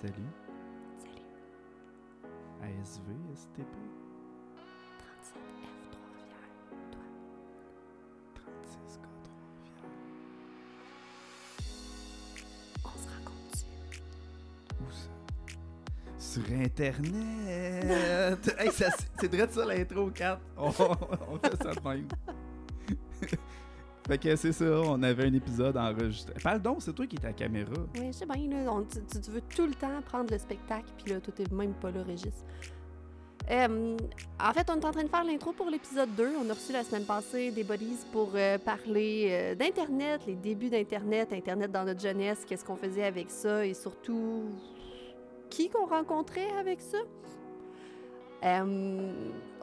Salut. Salut. ASV, STP. 37F Trois-Rivières. Toi. 36 gars, Trois-Rivières. On se rencontre-tu? Où ça? Sur Internet! hey, c'est vrai de ça l'intro 4. On, on fait ça de même. fait que c'est ça, on avait un épisode enregistré. Parle donc, c'est toi qui es à la caméra. Oui, je sais bien, tu, veux tout le temps prendre le spectacle, puis là, toi, t'es même pas là, Régis. Euh, en fait, on est en train de faire l'intro pour l'épisode 2. On a reçu la semaine passée des buddies pour euh, parler euh, d'Internet, les débuts d'Internet, Internet dans notre jeunesse, qu'est-ce qu'on faisait avec ça et surtout qui qu'on rencontrait avec ça.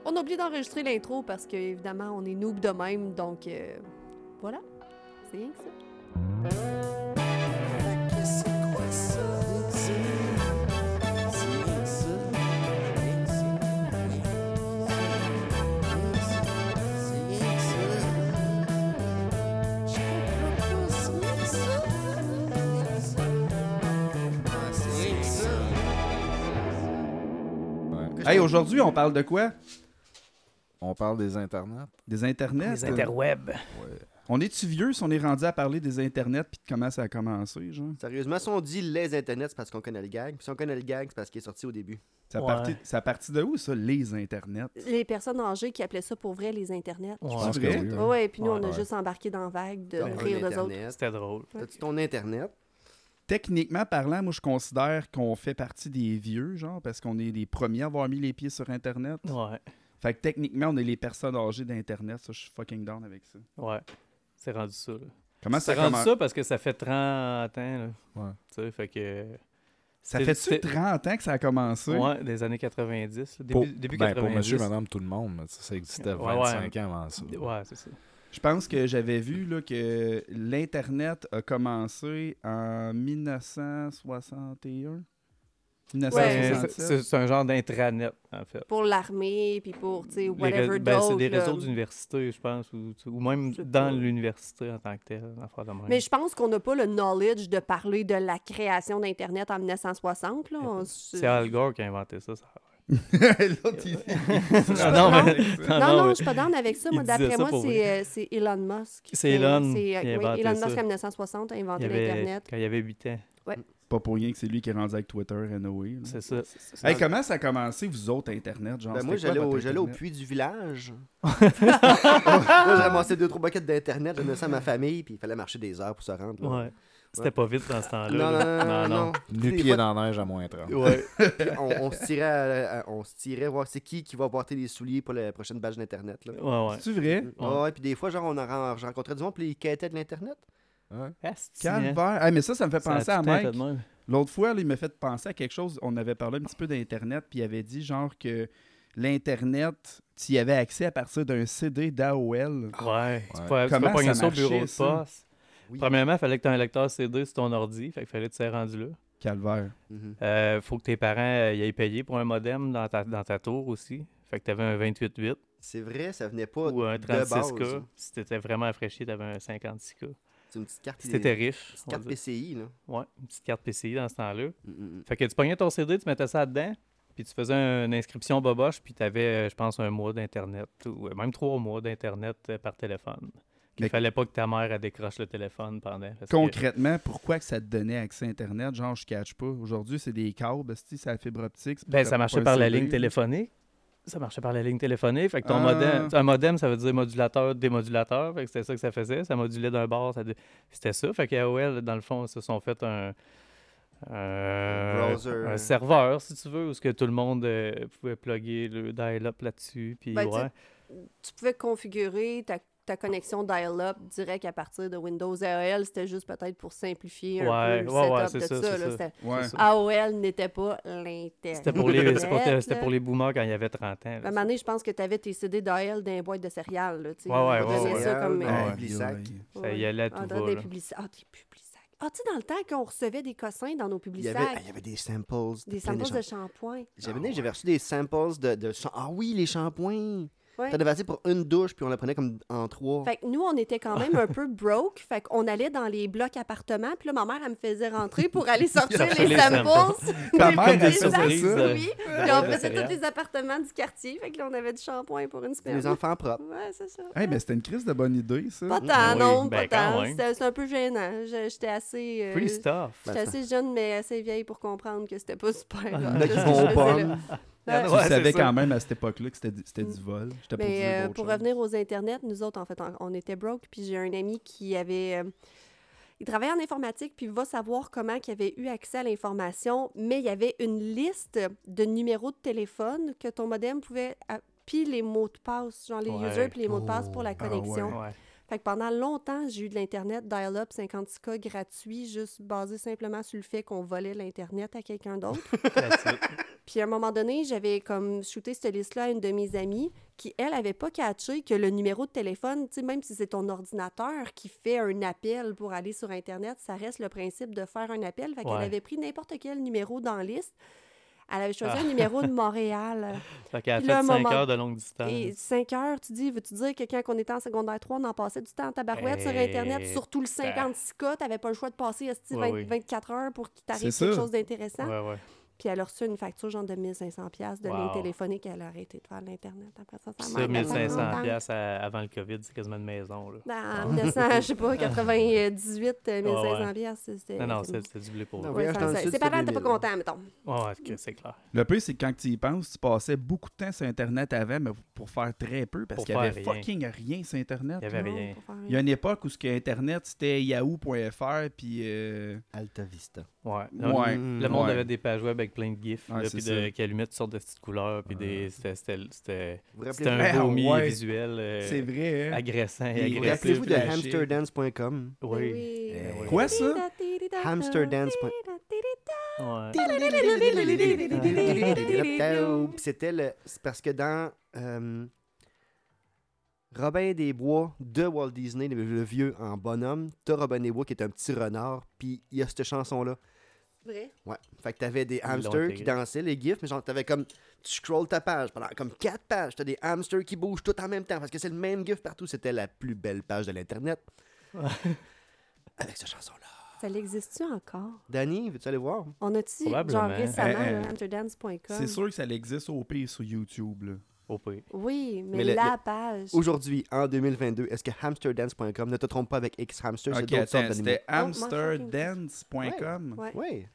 On a oublié d'enregistrer l'intro parce que, évidemment, on est noob de même, donc voilà. C'est rien que ça. Hey, aujourd'hui, on parle de quoi? On parle des internets. Des internets? Les interwebs. On est-tu vieux si on est rendu à parler des internets puis de comment ça a commencé, genre? Sérieusement, si on dit les internets, c'est parce qu'on connaît le gag. Puis si on connaît le gag, c'est parce qu'il est sorti au début. Ça Ouais. partit, ça partit de où, ça, les internets? Les personnes âgées qui appelaient ça pour vrai les internets. Ouais. C'est vrai? oui, Ouais, hein. ouais, puis nous, on a Ouais. juste embarqué dans la vague de rire d'eux autres. internet. C'était drôle. T'as-tu ton internet? Techniquement parlant, moi, je considère qu'on fait partie des vieux, genre, parce qu'on est les premiers à avoir mis les pieds sur Internet. Ouais. Fait que techniquement, on est les personnes âgées d'Internet. Ça, je suis fucking down avec ça. Ouais. C'est rendu ça. là. Comment ça C'est rendu ça parce que ça fait 30 ans. Là. Ouais. Tu sais, fait que. Ça fait-tu c'est- 30 ans que ça a commencé? Ouais, des années 90. là. Début, Pour, début ben, 90. pour monsieur, madame, tout le monde, ça, ça existait Ouais, 25 ans avant ça. Ouais, c'est ça. Je pense que j'avais vu là, que l'Internet a commencé en 1961. C'est- 1967. C'est c'est un genre d'intranet, en fait. Pour l'armée, puis pour, tu sais, whatever ben, c'est des réseaux d'université, je pense, ou, ou même dans l'université en tant que tel. en affaire de même. Mais je pense qu'on n'a pas le knowledge de parler de la création d'Internet en 1960. Là. On se- C'est Al Gore qui a inventé ça. ça. L'autre, il- non, non, mais, Non, non, non, mais- je suis pas down avec ça. Moi, d'après moi, c'est euh, c'est Elon Musk. C'est Elon euh, Elon. Musk, en 1960, a inventé l'Internet. quand il avait 8 ans. Pas pour rien que c'est lui qui est rendu avec Twitter et Noé. C'est ça. Hey, comment ça a commencé, vous autres, Internet? Genre, Ben, moi, j'allais au, au puits du village. moi, j'ai ramassé deux, trois buckets d'internet, j'ai donné ça à ma famille, puis il fallait marcher des heures pour se rendre. là. Ouais. C'était pas vite dans ce temps-là. Non, non, là. non, non, non. Nu Des pied fois, dans la neige à moins 30. Ouais. puis on, on se tirait, à- à- on se tirait voir c'est qui qui va porter les souliers pour la prochaine badge d'internet. Là. Ouais, ouais. C'est vrai? Ouais, ouais, puis des fois, genre, on a rencontré du monde, puis ils quêtaient de l'internet. Ouais. Hein. Calvaire. Hey, mais ça, ça me fait Ça penser à Mike. de. L'autre fois, là, il m'a fait penser à quelque chose. On avait parlé un petit peu d'Internet, puis il avait dit genre que l'Internet, tu y avais accès à partir d'un CD d'AOL. Ouais. Tu Ouais. peux, tu Comment peux pogner ça ça au bureau marchait, de ça? poste. Oui. Premièrement, il fallait que tu aies un lecteur CD sur ton ordi. Fait qu'il fallait que tu sois rendu là. Calvaire. Mhm. Euh, faut que tes parents euh, y aient payé pour un modem dans ta, dans ta tour aussi. Fait que tu avais un 28.8 C'est vrai, ça venait pas ou un de base. 36K. Si t'étais vraiment rafraîchi, t'avais un 56K. C'est une petite carte, Si t'étais riche, une petite carte. PCI. Là. ouais, une petite carte PCI dans ce temps-là. Mm, mm, mm. Fait que tu pognais ton CD, tu mettais ça dedans, puis tu faisais une inscription boboche, puis tu avais, je pense, un mois d'Internet, ou euh, même trois mois d'Internet euh, par téléphone. Il Mais- fallait pas que ta mère elle décroche le téléphone pendant. parce que- Concrètement, pourquoi que ça te donnait accès à Internet? Genre, je catch pas. Aujourd'hui, c'est des câbles, c'est la fibre optique. Ben, ça marchait par la ligne téléphonique. Ça marchait par la ligne téléphonique. Fait que ton Ah. modem, un modem, ça veut dire modulateur, démodulateur. Fait que c'était ça que ça faisait. Ça modulait d'un bord. ça dé- C'était ça. Fait qu'AOL, dans le fond, se sont fait un, browser. un serveur, si tu veux, où ce que tout le monde euh, pouvait plugger le dial-up là-dessus. Puis Ben, tu ouais. Tu pouvais configurer ta, ta connexion dial-up direct à partir de Windows AOL. C'était juste peut-être pour simplifier un Ouais, peu le ouais, setup de ça, ça. là. AOL n'était pas l'Internet. C'était pour, les, pour- pour les boomers quand il y avait 30 ans. là, À un moment donné, je pense que tu avais tes CD d'AOL dans les boîtes de céréales. Là. Ouais, ouais, ouais, ça comme... Ouais, euh. Ça y allait à Ah, tout va. des Ah, des publisacs. Ah, tu sais, dans le temps qu'on recevait des cossins dans nos Il avait, ah, il y avait des samples. des samples de shampoings. shampoing. J'avais j'avais reçu des samples de, de Ah oui, les shampoings. Ouais. T'en avais assez pour une douche, puis on la prenait comme en trois. Fait que nous, on était quand même un peu broke. Fait qu'on allait dans les blocs appartements. Puis là, ma mère, elle me faisait rentrer pour aller sortir les les samples. Ta mère, elle faisait ça. Oui. Puis on faisait tous les appartements du quartier. Fait que là, on avait du shampoing pour une semaine. Les enfants propres. Ouais, c'est ça. Hey, mais c'était une crise de bonne idée, ça. Pas tant, Ah oui, non, ben, pas tant. C'était c'est un peu gênant. Je- J'étais assez... euh, Free stuff. J'étais assez jeune, mais assez vieille pour comprendre que c'était pas super. Hot, Il y en a qui vont Tu Ouais. Ouais, savais quand même à cette époque-là que c'était du, vol. Mais dire euh, pour choses. revenir aux internets, nous autres, en fait, on, était broke, puis j'ai un ami qui avait... euh, il travaillait en informatique, puis il va savoir comment il avait eu accès à l'information, mais il y avait une liste de numéros de téléphone que ton modem pouvait... a- Puis les mots de passe, genre les Ouais. users, puis les mots de passe pour la Ah, connexion. ouais. Fait que pendant longtemps, j'ai eu de l'Internet dial-up 56K gratuit, juste basé simplement sur le fait qu'on volait l'Internet à quelqu'un d'autre. Puis à un moment donné, j'avais comme shooté cette liste-là à une de mes amies qui, elle, avait pas catché que le numéro de téléphone, tu sais, même si c'est ton ordinateur qui fait un appel pour aller sur Internet, ça reste le principe de faire un appel. Fait qu'elle avait pris n'importe quel numéro dans la liste. Elle avait choisi Ah. un numéro de Montréal. Fait qu'elle a Puis là, fait un 5 moment- heures de longue distance. Et 5 heures, tu dis, veux-tu dire que quand on était en secondaire 3, on en passait du temps en tabarouette sur Internet, surtout le 56K, t'avais pas le choix de passer esti, Ouais, 20 oui. 24 heures pour qu'il t'arrive quelque ça. chose d'intéressant. Ouais, ouais. Puis elle a reçu une facture genre de 1500 pièces de ligne Wow. téléphonique. Elle a arrêté de faire l'Internet. Après ça, ça Ça, m'a 1500 pièces avant le COVID, c'est quasiment une maison. Là. En 1900, je sais pas, 98, euh, 1500 ouais. pièces. c'était- Non, non, c'est c'est du blé pour. Ouais, dans Ses c'était parents n'étaient pas 2000. contents, mettons. Ouais, c'est clair. Le pire, c'est que quand tu y penses, tu passais beaucoup de temps sur Internet avant, mais pour faire très peu, parce qu'il y avait rien. fucking rien sur Internet. Il y avait. Non, rien. pour faire Il y a une époque où ce que Internet, c'était yahoo.fr, puis... euh, Alta Vista. Ouais. Ouais. Le monde Ouais. avait des pages web avec plein de gifs, Ouais, là, puis de- ça. qui allumaient toutes sortes de petites couleurs, puis des, c'était, un vomi ouais. visuel euh, C'est vrai, hein? agressant et agressif. rappelez-vous de flashé. hamsterdance.com? Oui. oui. Eh oui. Quoi, ça? Hamsterdance. Ouais. C'était le. C'est parce que dans euh, Robin des Bois de Walt Disney, le, le vieux en bonhomme, t'as Robin des Bois qui est un petit renard, puis il y a cette chanson-là. Vrai? Ouais. Fait que t'avais des hamsters qui dansaient, les gifs, mais genre t'avais comme. Tu scrolls ta page pendant comme quatre pages, t'as des hamsters qui bougent tout en même temps, parce que c'est le même gif partout. C'était la plus belle page de l'Internet. Avec cette chanson-là. Ça l'existe-tu encore? Danny, veux-tu aller voir? On a-tu, genre Probablement. récemment, là, hamsterdance.com? C'est sûr que ça existe au pire sur YouTube, là. Au. Oui, mais, Mais le- la page. Aujourd'hui, en 2022, est-ce que hamsterdance.com, ne te trompe pas avec X Hamster, c'est d'autres sortes c'était Oh, hamsterdance.com. Ouais, Oui.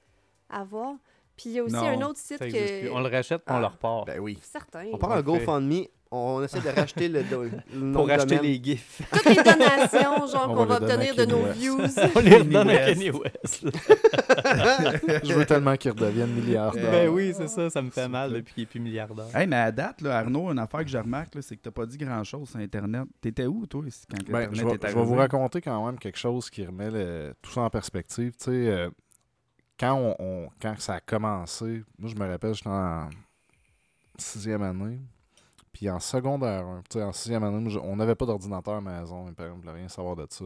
à voir. Puis il y a aussi Non, un autre site que... plus. On le rachète, on Ah. le repart. Ben oui. Certain. On part un. GoFundMe, on essaie de racheter le, do- le nom Pour de acheter domaine. les gifs. Toutes les donations, genre, On qu'on va obtenir de nos West. views. on les redonne à West. Kanye West. Je veux tellement qu'il redevienne milliardaire. ben oui, c'est ça, ça me fait mal depuis qu'il est plus milliardaire. Hey, mais à date, là, Arnaud, une affaire que je remarque, là, c'est que t'as pas dit grand-chose sur Internet. T'étais où, toi, ici, quand Ben, Internet je, est je vais vous raconter quand même quelque chose qui remet le- tout ça en perspective. Tu sais, euh, quand, on, on- quand ça a commencé, moi je me rappelle, j'étais en sixième année. Puis en secondaire 1, tu sais, en sixième année, on n'avait pas d'ordinateur à la maison, mes parents ne rien savoir de ça.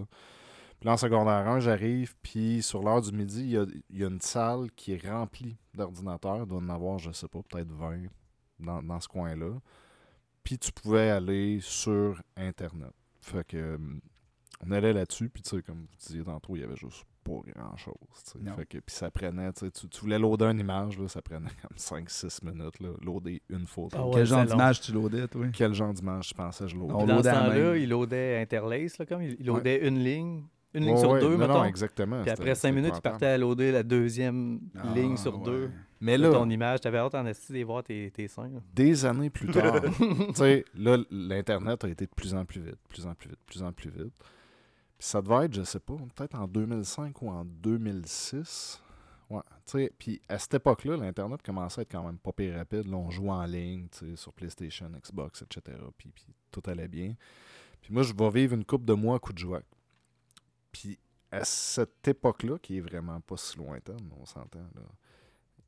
Puis là, en secondaire 1, j'arrive, puis sur l'heure du midi, il y a, une salle qui est remplie d'ordinateurs. Il doit en avoir, je sais pas, peut-être 20 dans, dans ce coin-là. Puis tu pouvais aller sur Internet. Fait que euh, on allait là-dessus, puis tu sais, comme vous disiez tantôt, il y avait juste pas grand-chose. tu puis ça prenait, tu, tu tu voulais loader une image, là, ça prenait comme 5-6 minutes, là, loader une photo. Ah ouais, Quel genre d'image tu loadais, toi? Quel genre d'image je pensais je loadais? On Dans ce temps-là, il loadait Interlace, là, comme il il loadait une ligne, une ligne Ouais, sur ouais, deux, non, mettons. Non, exactement. Puis après cinq c'était minutes, il partait à loader la deuxième Ah, ligne sur ouais. deux. Mais de là, ton image. T'avais hâte en esti de voir tes, tes seins. là. des années plus tard, tu sais, là, l'Internet a été de plus en plus vite, de plus en plus vite, de plus en plus vite. Ça devait être, je sais pas, peut-être en 2005 ou en 2006. Ouais, tu sais, puis à cette époque-là, l'Internet commençait à être quand même pas pire rapide. Là, on jouait en ligne, tu sais, sur PlayStation, Xbox, etc. Puis, tout allait bien. Puis moi, je vais vivre une coupe de mois à coup de joie. Puis à cette époque-là, qui est vraiment pas si lointaine, on s'entend, là,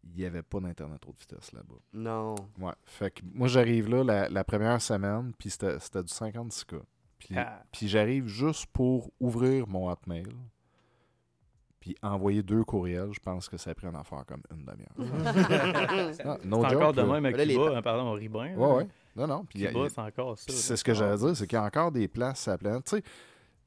il n'y avait pas d'Internet haute vitesse là-bas. Non. Ouais. Fait que moi, j'arrive là la, la première semaine, puis c'était c'était du 56K. Puis, Ah. puis j'arrive juste pour ouvrir mon Hotmail. Puis envoyer deux courriels, je pense que ça a pris un affaire comme une demi-heure. Ah, no C'est encore de même à Là, les hein, pardon, au Ribin. Ouais, ouais. Non, non. Puis il y a- Cuba, c'est encore ça. C'est ce que j'allais dire, c'est qu'il y a encore des places sur la planète. Tu sais,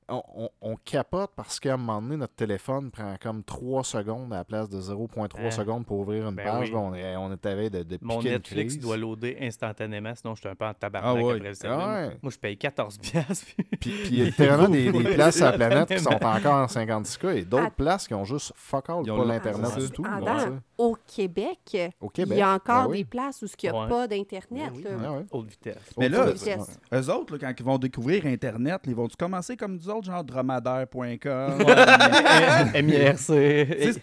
on, on- on capote parce qu'à un moment donné, notre téléphone prend comme 3 secondes à la place de 0.3 Hein? secondes pour ouvrir une Ben page. oui. Là, on, est, on est à veille de, de Mon une Netflix crise. doit loader instantanément, sinon je suis un peu en tabarnak Ah ouais. après le service. Ah ouais. Moi, je paye 14 piastres. puis- Puis puis il y a littéralement des, des places sur la planète qui sont encore en 56K et d'autres places qui ont juste fuck all, pas l'Internet Ah, du tout. ah. Au Québec, Au Québec. il y a encore ben oui. des places où il n'y a Ouais. pas d'Internet. Ben oui. là. Ouais, ouais. Haute vitesse. Mais là, Vitesse. Eux autres, là, quand ils vont découvrir Internet, ils vont-tu commencer comme nous autres, genre dromadaire.com? MIRC,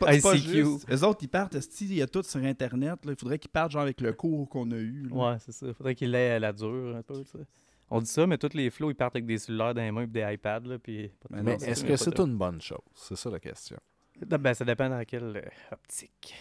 ICQ. Eux autres, ils partent, il y a tout sur Internet. là? Il faudrait qu'ils partent genre avec le cours qu'on a eu. là. Ouais, c'est ça. Faudrait qu'il l'ait à la dure un peu, tu sais. On dit ça, mais tous les flots, ils partent avec des cellulaires dans les mains et des iPads, là, puis... Mais est-ce que c'est une bonne chose? C'est ça la question. Ben, ça dépend dans quelle euh, optique.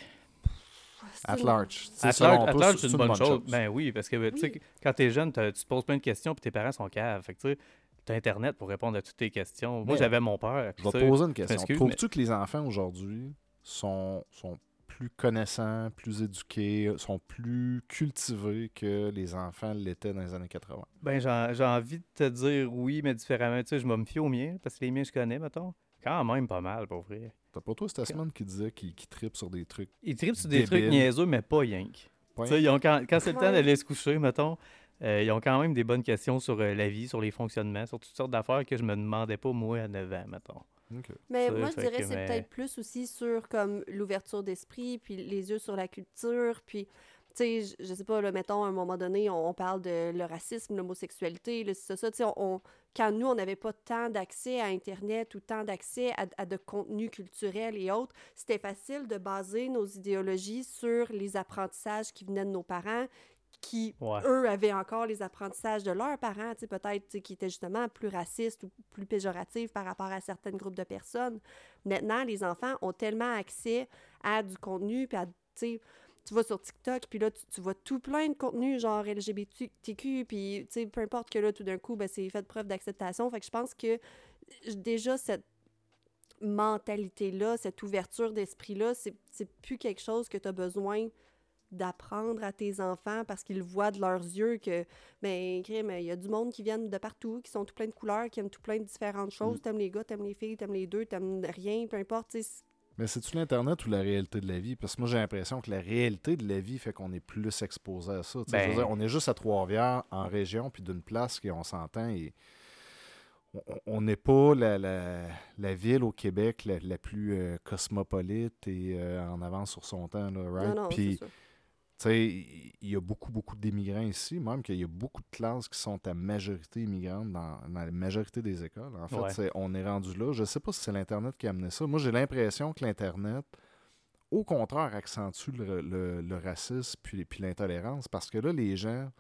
At large. At large, c'est une bonne chose. chose. Ben oui, parce que tu sais, Oui. quand t'es jeune, tu te poses plein de questions, puis tes parents sont caves. Fait que tu sais, t'as Internet pour répondre à toutes tes questions. Moi, j'avais mon père. Je vais te poser une question. Trouves-tu que les enfants aujourd'hui sont, sont plus connaissants, plus éduqués, sont plus cultivés que les enfants l'étaient dans les années 80? Ben, j'ai j'ai envie de te dire oui, mais différemment. Tu sais, je vais me fier aux miens, parce que les miens, je connais, mettons. Quand même pas mal, pour vrai. T'as pas toi cette semaine qui disait qu'il qu'il tripe sur des trucs Ils tripent sur des trucs niaiseux, mais pas yank. pas Tu sais, ils ont quand, quand c'est le temps d'aller se coucher, mettons, euh, ils ont quand même des bonnes questions sur euh, la vie, sur les fonctionnements, sur toutes sortes d'affaires que je me demandais pas, moi, à 9 ans, mettons. Mais Ça, moi, je dirais que, c'est mais- peut-être plus aussi sur comme l'ouverture d'esprit, puis les yeux sur la culture, puis tu sais, je, je sais pas, là, mettons, à un moment donné, on, on parle de le racisme, l'homosexualité, le- c'est ça, tu sais, on, on- quand nous, on n'avait pas tant d'accès à Internet ou tant d'accès à, à de contenus culturels et autres, c'était facile de baser nos idéologies sur les apprentissages qui venaient de nos parents, qui, Ouais. eux, avaient encore les apprentissages de leurs parents, peut-être, qui étaient justement plus racistes ou plus péjoratifs par rapport à certains groupes de personnes. Maintenant, les enfants ont tellement accès à du contenu, puis à, tu vas sur TikTok, puis là, tu, tu vois tout plein de contenu, genre LGBTQ, puis, tu sais, peu importe que là, tout d'un coup, ben, c'est fait preuve d'acceptation. Fait que je pense que déjà, cette mentalité-là, cette ouverture d'esprit-là, c'est plus quelque chose que tu as besoin d'apprendre à tes enfants parce qu'ils voient de leurs yeux que, ben, crime, il y a du monde qui viennent de partout, qui sont tout plein de couleurs, qui aiment tout plein de différentes choses. T'aimes les gars, t'aimes les filles, t'aimes les deux, t'aimes rien, peu importe, Mais c'est-tu l'Internet ou la réalité de la vie? Parce que moi, j'ai l'impression que la réalité de la vie fait qu'on est plus exposé à ça. Je veux Ben- dire, on est juste à Trois-Rivières, en région, puis d'une place qu'on s'entend et on- on n'est pas la, la- la ville au Québec la, la plus euh, cosmopolite et euh, en avance sur son temps. Là, right? Non, non, Puis, c'est ça. tu sais, il y a beaucoup, beaucoup d'immigrants ici, même qu'il y a beaucoup de classes qui sont à majorité immigrantes dans, dans la majorité des écoles. En fait, Ouais. on est rendu là. Je sais pas si c'est l'Internet qui a amené ça. Moi, j'ai l'impression que l'Internet, au contraire, accentue le, le- le racisme puis, puis l'intolérance parce que là, les gens,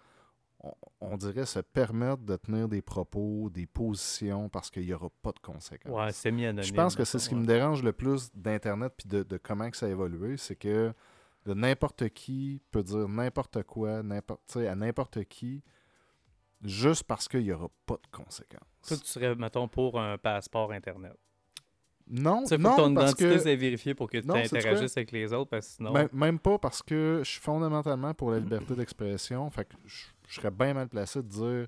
on, on dirait, se permettent de tenir des propos, des positions parce qu'il n'y aura pas de conséquences. Ouais, c'est mis Je pense que c'est ce qui me dérange le plus d'Internet puis de, de comment que ça a évolué, c'est que de n'importe qui peut dire n'importe quoi, à n'importe qui, juste parce qu'il n'y aura pas de conséquences. Toi, tu serais, mettons, pour un passeport Internet. non, faut non, que ton identité que soit vérifiée pour que tu interagisses avec les autres, parce que sinon... même, même pas parce que je suis fondamentalement pour la liberté d'expression. Fait que je, je serais bien mal placé de dire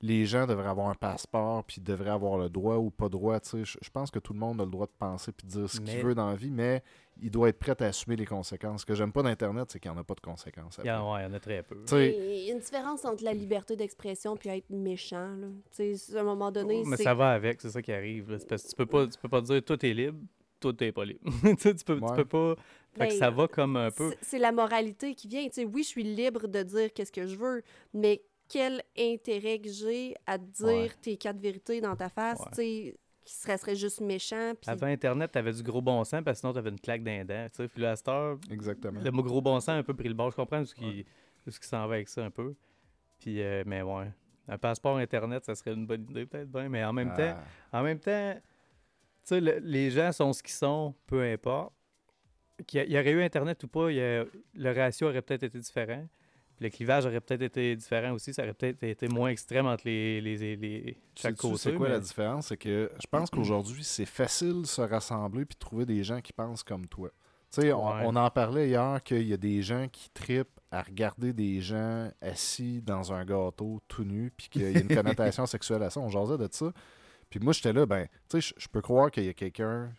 les gens devraient avoir un passeport puis devraient avoir le droit ou pas droit. tu sais. Je, je pense que tout le monde a le droit de penser puis de dire ce qu'il Mais- veut dans la vie, mais il doit être prêt à assumer les conséquences. Ce que j'aime pas d'Internet, c'est qu'il n'y en a pas de conséquences. il y, en, ouais, il y en a très peu. Il y a une différence entre la liberté d'expression puis être méchant. Là. Tu sais, à un moment donné, Mais c'est... ça va avec, c'est ça qui arrive. là. Parce que tu peux pas, tu peux pas dire tout est libre, tout est pas libre. tu, peux, tu peux pas. Fait que Ben, ça va comme un peu. C'est- C'est la moralité qui vient. Tu sais, oui, je suis libre de dire qu'est-ce que je veux, mais quel intérêt que j'ai à te dire Ouais. tes quatre vérités dans ta face, Ouais. tu qui serait, serait juste méchant. Avant Internet, t'avais du gros bon sens, parce que sinon t'avais une claque d'un dent. tu sais. Puis là, à cette heure, exactement. le mot gros bon sens a un peu pris le bord. Je comprends ce qui, ce qui s'en va avec ça un peu. Puis, euh, mais ouais. Un passeport Internet, ça serait une bonne idée, peut-être bien, mais en même temps, Ah, En même temps, tu sais, le- les gens sont ce qu'ils sont, peu importe. Qu'il y, a- il y aurait eu Internet ou pas, il y a- le ratio aurait peut-être été différent. Le clivage aurait peut-être été différent aussi. Ça aurait peut-être été moins extrême entre les, les, les, chaque côté. C'est quoi mais- la différence? C'est que je pense qu'aujourd'hui, c'est facile de se rassembler puis de trouver des gens qui pensent comme toi. Tu sais, on, Ouais. on en parlait hier qu'il y a des gens qui tripent à regarder des gens assis dans un gâteau tout nu puis qu'il y a une connotation sexuelle à ça. On jasait de ça. Puis moi, j'étais là, ben, tu sais, je- je peux croire qu'il y a quelqu'un,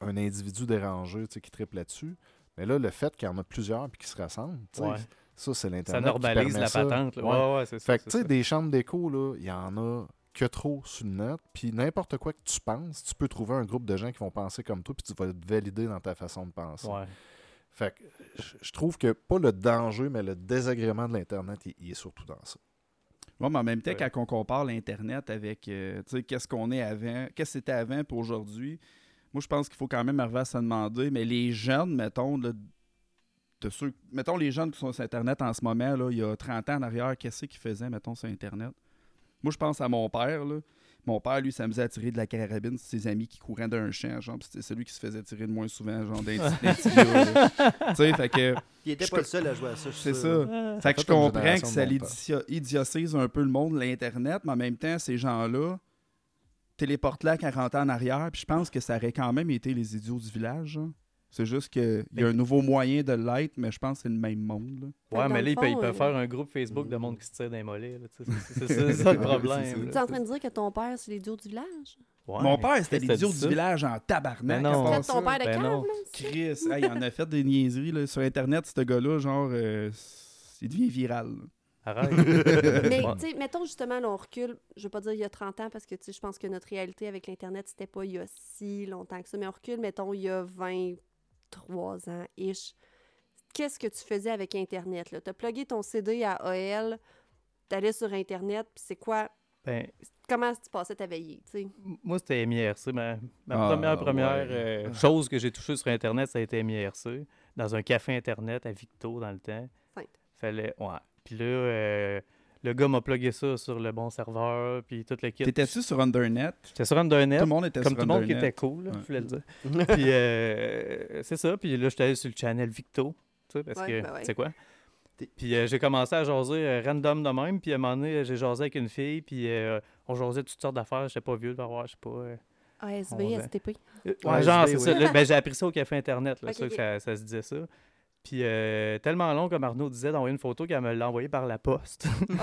un individu dérangé, tu sais, qui tripe là-dessus. Mais là, le fait qu'il y en a plusieurs puis qui se rassemblent, tu sais, Ouais. Ça, c'est Ça l'Internet. qui normalise la ça. patente. là. Ouais. Ouais, ouais, c'est ça. Fait que, tu sais, ça. des chambres d'écho, là, il y en a que trop sur le net. Puis n'importe quoi que tu penses, tu peux trouver un groupe de gens qui vont penser comme toi, puis tu vas te valider dans ta façon de penser. Ouais. Fait que je- trouve que pas le danger, mais le désagrément de l'Internet, il, il est surtout dans ça. Ouais, mais en même temps, Ouais. quand on compare l'Internet avec euh, tu sais, qu'est-ce qu'on est avant, qu'est-ce que c'était avant pour aujourd'hui, moi, je pense qu'il faut quand même arriver à se demander, mais les jeunes, mettons, là, ceux, mettons les jeunes qui sont sur Internet en ce moment, là, il y a 30 ans en arrière, qu'est-ce qu'ils faisaient, mettons, sur Internet? Moi, je pense à mon père, là. Mon père, lui, s'amusait à tirer de la carabine sur ses amis qui couraient d'un champ, genre, puis c'était celui qui se faisait tirer le moins souvent, genre, d'un petit-. Tu sais, fait que... Il était pas le seul à jouer à ça. je suis C'est ça. Fait que je comprends que ça idiotise un peu le monde, l'Internet, mais en même temps, ces gens-là téléportent là 40 ans en arrière, puis je pense que ça aurait quand même été les idiots du village. C'est juste qu'il y a un nouveau moyen de l'être, mais je pense que c'est le même monde. là. Ouais, mais là, ils peuvent, ils fond, peuvent euh, faire un groupe Facebook de monde qui se tire les mollets. C'est ça le problème. Tu es en train de dire que ton père, c'est l'idiot du village? Ouais. Mon père, c'était l'idiot dit du ça? village en tabarnak. À non. ton père de ben là? Chris, hey, il en a fait des niaiseries là, sur Internet, ce gars-là, genre, euh, il devient viral. là. Arrête. Mais, tu sais, mettons justement, là, on recule, je veux pas dire il y a 30 ans, parce que, tu sais, je pense que notre réalité avec l'Internet, c'était pas il y a si longtemps que ça, mais on recule, mettons, il y a 23 ans-ish. Qu'est-ce que tu faisais avec Internet, là? T'as plugué ton CD à AL, t'allais sur Internet, puis c'est quoi... Ben, Comment tu passais ta veillée, tu moi, c'était MIRC. Ma, ma Ah, première, première ouais. euh, chose que j'ai touchée sur Internet, ça a été MIRC. Dans un café Internet à Victo, dans le temps. Sainte. Fallait... Ouais. Puis là, euh, le gars m'a plugué ça sur le bon serveur, puis tout le kit. T'étais-tu sur Undernet? J'étais sur Undernet. Tout le monde était Comme sur tout le monde qui était cool, là, Ouais. je voulais le dire. puis euh, c'est ça. Puis là, j'étais allé sur le channel Victo. Tu sais, parce Ouais, que, ben ouais. tu sais quoi? Puis euh, j'ai commencé à jaser euh, random de même. Puis à un moment donné, j'ai jasé avec une fille. Puis euh, on jasait toutes sortes d'affaires. J'étais pas vieux de voir, je sais pas. euh, va- STP. Ouais, genre, c'est ça. ben, j'ai appris ça au café Internet. Là, ça, ça se disait ça. Puis euh, tellement long, comme Arnaud disait, d'envoyer une photo qu'elle me l'a envoyée par la poste. Oh!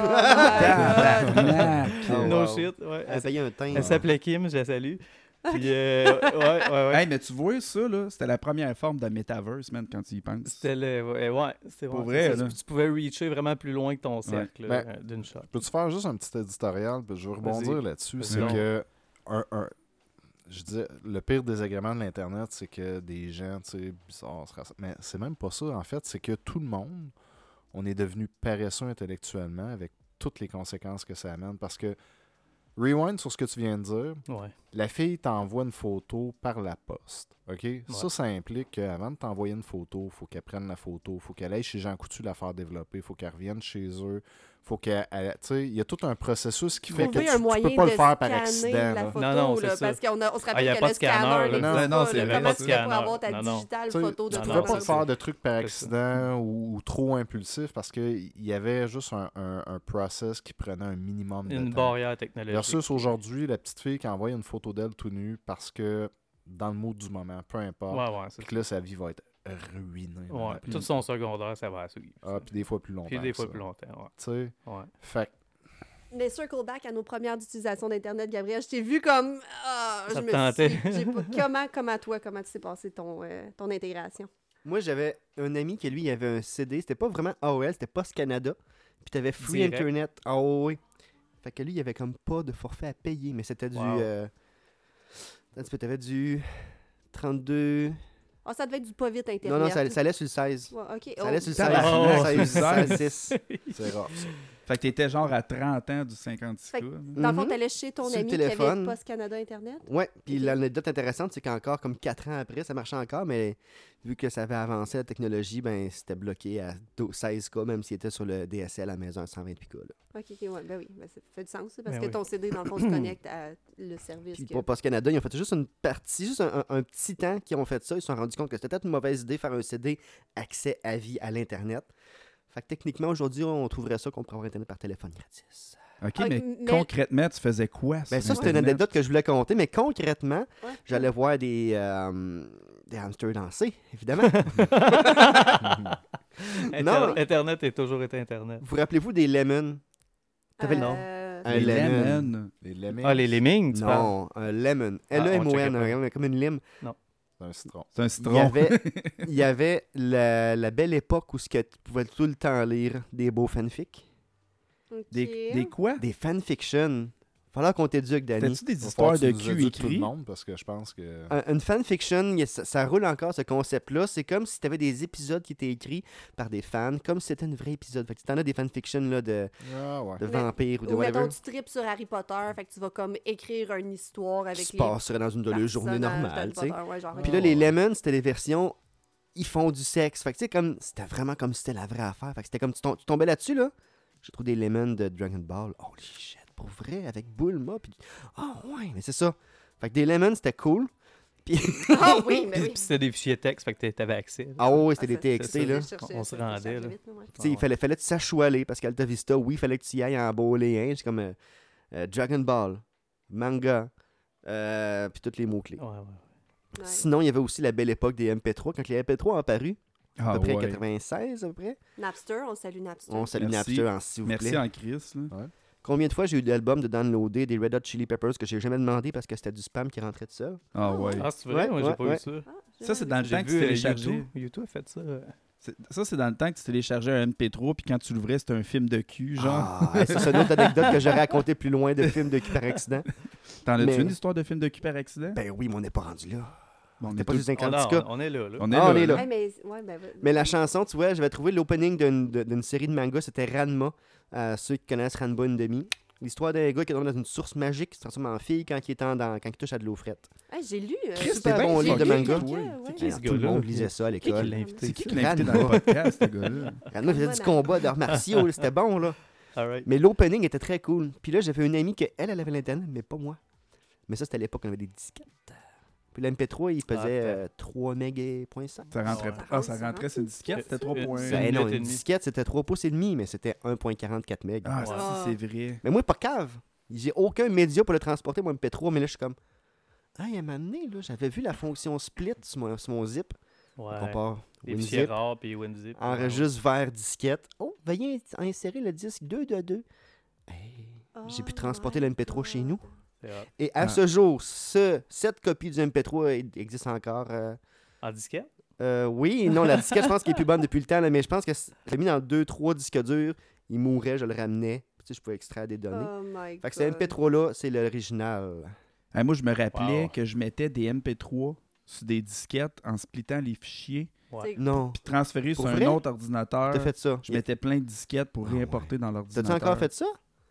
Oh, no wow. shit. Ouais. Elle un teint. elle s'appelait Kim, je la salue. Puis, euh, ouais, ouais, ouais. Hey, mais tu vois ça, là, c'était la première forme de metaverse, man, quand tu y penses. C'était le. Ouais, ouais c'est vrai, là. Tu pouvais reacher vraiment plus loin que ton cercle, Ben, euh, d'une shot. Peux-tu faire juste un petit éditorial, puis je veux rebondir là-dessus? C'est que, un, un- je dis, le pire désagrément de l'Internet, c'est que des gens, tu sais, bizarres se rassemblent. Mais c'est même pas ça, en fait. C'est que tout le monde, on est devenu paresseux intellectuellement avec toutes les conséquences que ça amène. Parce que, rewind sur ce que tu viens de dire, Ouais. la fille t'envoie une photo par la poste. OK? Ça, ça implique qu'avant de t'envoyer une photo, il faut qu'elle prenne la photo, faut qu'elle aille chez Jean Coutu la faire développer, faut qu'elle revienne chez eux, faut qu'elle. sais, il y a tout un processus qui fait que tu, un tu moyen peux pas de le faire par scanner accident. la photo, Non, non, c'est ça. parce qu'on se Ah, rappelle y a que pas le de scanner, scanner Non, non, pas, c'est là. vrai, Comment c'est tu ça. fais pour Scanner. avoir ta digitale photo de tu ne pouvais pas faire de trucs par accident ou, ou trop impulsif parce qu'il y avait juste un, un- un process qui prenait un minimum de Une temps. barrière technologique. Versus aujourd'hui, la petite fille qui envoie une photo d'elle tout nue parce que dans le mood du moment, peu importe, Ouais, ouais, c'est puis que là, sa vie va être ruinée. ça. Ouais. Puis- Tout son secondaire, ça va suivre. Ah, puis des fois plus longtemps. Puis des fois ça. plus longtemps, ouais. Tu sais, ouais. fait que Mais circle back à nos premières utilisations d'Internet, Gabriel, je t'ai vu comme... Ah, Ça je te me tentait. suis- pas- comment, comment toi, comment tu sais passé ton, euh, ton intégration? Moi, j'avais un ami qui, lui, il avait un CD. C'était pas vraiment AOL, c'était Post Canada. Puis t'avais Free Direct. Internet. Ah oui. Fait que lui, il avait comme pas de forfait à payer, mais c'était du. Wow. euh, Un petit peu, t'avais du 32. Ah, ça devait être du pas vite Internet. Non, non, ça, ça allait sur le 16. Ouais, OK. Ça oh. allait sur le 16. Tabarnak, Oh, 16, sur le 16, 6. c'est rare, ça. Fait que t'étais genre à 30 ans du 56 Fait k que-. Dans le fond, Mhm. t'allais chez ton Sur le ami qui avait téléphone. Post Canada Internet? Ouais, puis Ok. l'anecdote intéressante, c'est qu'encore comme 4 ans après, ça marchait encore, mais vu que ça avait avancé la technologie, ben c'était bloqué à 12 16K, même s'il était sur le DSL à la maison à 128K. Là. OK, OK, ouais, ben oui, ben ça fait du sens, ça, parce Ben que oui. ton CD, dans le fond, se connecte à le service. Puis que- pour Post Canada, ils ont fait juste une partie, juste un, un- un petit temps qu'ils ont fait ça. Ils se sont rendus compte que c'était peut-être une mauvaise idée de faire un CD accès à vie à l'Internet. Fait que techniquement, aujourd'hui, on trouverait ça qu'on pourrait avoir Internet par téléphone gratis. OK, Ah, mais, mais- concrètement, tu faisais quoi? Ben, sur ça, c'était une anecdote que je voulais compter, mais concrètement, Ouais. j'allais voir des, euh, des hamsters danser, évidemment. Non. Internet est toujours été Internet. vous rappelez-vous des lemons? T'avais le- Euh, Un Les lemon. Les lemmings, Ah, les lemmings, tu parles? Non, un lemon. Ah, on L-E-M-O-N, checkait un- comme une lime. C'est un citron. C'est un Il y avait, il y avait la, la belle époque où ce que tu pouvais tout le temps lire des beaux fanfics. des quoi? Des fanfictions. Falloir qu'on t'éduque, Danny. T'as-tu des histoires de cul éduques tout le monde parce que je pense que. Un- Une fanfiction, ça, ça roule encore ce concept-là. C'est comme si tu avais des épisodes qui étaient écrits par des fans, comme si c'était un vrai épisode. Fait que t'en as des fanfictions là, de, Ah ouais. de vampires ou de Ou mettons, whatever, tu tripes sur Harry Potter, fait que tu vas comme écrire une histoire avec qui se les passerait dans une de leurs journées d'Harry tu sais. Ouais, Puis là, les Lemons, c'était des versions. Ils font du sexe. Fait que tu sais, comme. C'était vraiment comme si c'était la vraie affaire. Fait que c'était comme. Tu, tom- tu tombais là-dessus, là. J'ai trouvé des Lemons de Dragon Ball. Holy shit, pour vrai, avec Bulma. Puis. Ah, ouais, mais c'est ça. Fait que des Lemons, c'était cool. Puis. Ah oui, mais oui. Puis c'était des fichiers texte, fait que t'a- t'avais accès. là. Ah, ouais, c'était Ah, des TXT, là. On se rendait, là. vite, ouais. Tu sais, il fallait, fallait que tu s'achoualer parce qu'Alta Vista, oui, il fallait que tu y ailles en booléen. C'est comme euh, euh, Dragon Ball, manga, euh, puis tous les mots-clés. Ouais, ouais. Ouais. Sinon, il y avait aussi la belle époque des MP3. Quand les MP3 ont apparu, à Ah, peu près ouais. 96 à peu près, Napster, on salue Napster. on salue Merci. Napster en s'il vous Merci plaît. en Chris. Là. Combien de fois j'ai eu l'album de downloader des Red Hot Chili Peppers que j'ai jamais demandé parce que c'était du spam qui rentrait de ça? Ah ouais. Ah, c'est vrai? Ouais, Moi, j'ai ouais, pas ouais. eu ça. Ah, Ça, c'est dans le temps que tu téléchargeais. YouTube. YouTube a fait ça. C'est- Ça, c'est dans le temps que tu téléchargeais un MP3, puis quand tu l'ouvrais, c'était un film de cul, genre. Ah, ça, c'est une autre anecdote que j'aurais raconté plus loin de films de cul par accident. T'en as-tu mais- une histoire de film de cul par accident? Ben oui, mais on n'est pas rendu là. Bon, on est pas tous- du 50 non, cas. on est là. là. on est Ah, là. on est là. là. Hey, mais, ouais, ben, Mais la chanson, tu vois, j'avais trouvé l'opening d'une série de mangas, c'était Ranma. Euh, ceux qui connaissent Ranma une demi. L'histoire d'un gars qui est dans une source magique, qui se transforme en fille quand il, est en dans, quand il touche à de l'eau frette. Hey, j'ai lu. euh, Super bon livre de manga. Ouais, C'est qui, ce Tout le monde lisait ça à Qui qui l'école. l'a invité? C'est qui qui l'a invité dans le podcast, ce gars-là? Ranma faisait du combat d'arts martiaux, c'était bon, là. Right. Mais l'opening était très cool. Puis là, j'avais une amie que elle, elle avait l'Internet, mais pas moi. Mais ça, c'était à l'époque, on avait des disquettes. Puis l'MP3, il pesait Ah, euh, 3 mégas.5. Ça rentrait pas. Ah, ça rentrait sur une disquette, c'était 3 Une- points. Ben non, une disquette, c'était 3 pouces et demi, mais c'était 1.44 MB. Ah, si, c'est vrai. Mais moi, pas cave. J'ai aucun média pour le transporter, mon MP3, mais là, je suis comme. Ah, il y a un moment donné, là, j'avais vu la fonction split sur mon, sur mon zip. Ouais. On part Des fichiers WinZip, rares puis WinZip. enregistre vers disquette. Oh, veuillez insérer le disque 2 de 2. Hey, J'ai pu Oh transporter le MP3 chez nous. Et à Ah. ce jour, ce, cette copie du MP3 e- existe encore. euh, En disquette? euh, oui, non, la disquette, je pense qu'elle est plus bonne depuis le temps, là, mais je pense que je l'ai mis dans 2-3 disques durs. Il mourait, je le ramenais. Tu sais, je pouvais extraire des données. Oh my fait que ce God. MP3-là, c'est l'original. Ah, moi, je me rappelais Wow. que je mettais des MP3 sur des disquettes en splittant les fichiers, Ouais. Non, puis transférés Pour sur vrai? un autre ordinateur. t'as fait ça. Je mettais plein de disquettes pour Ah réimporter dans l'ordinateur. T'as-tu encore fait ça?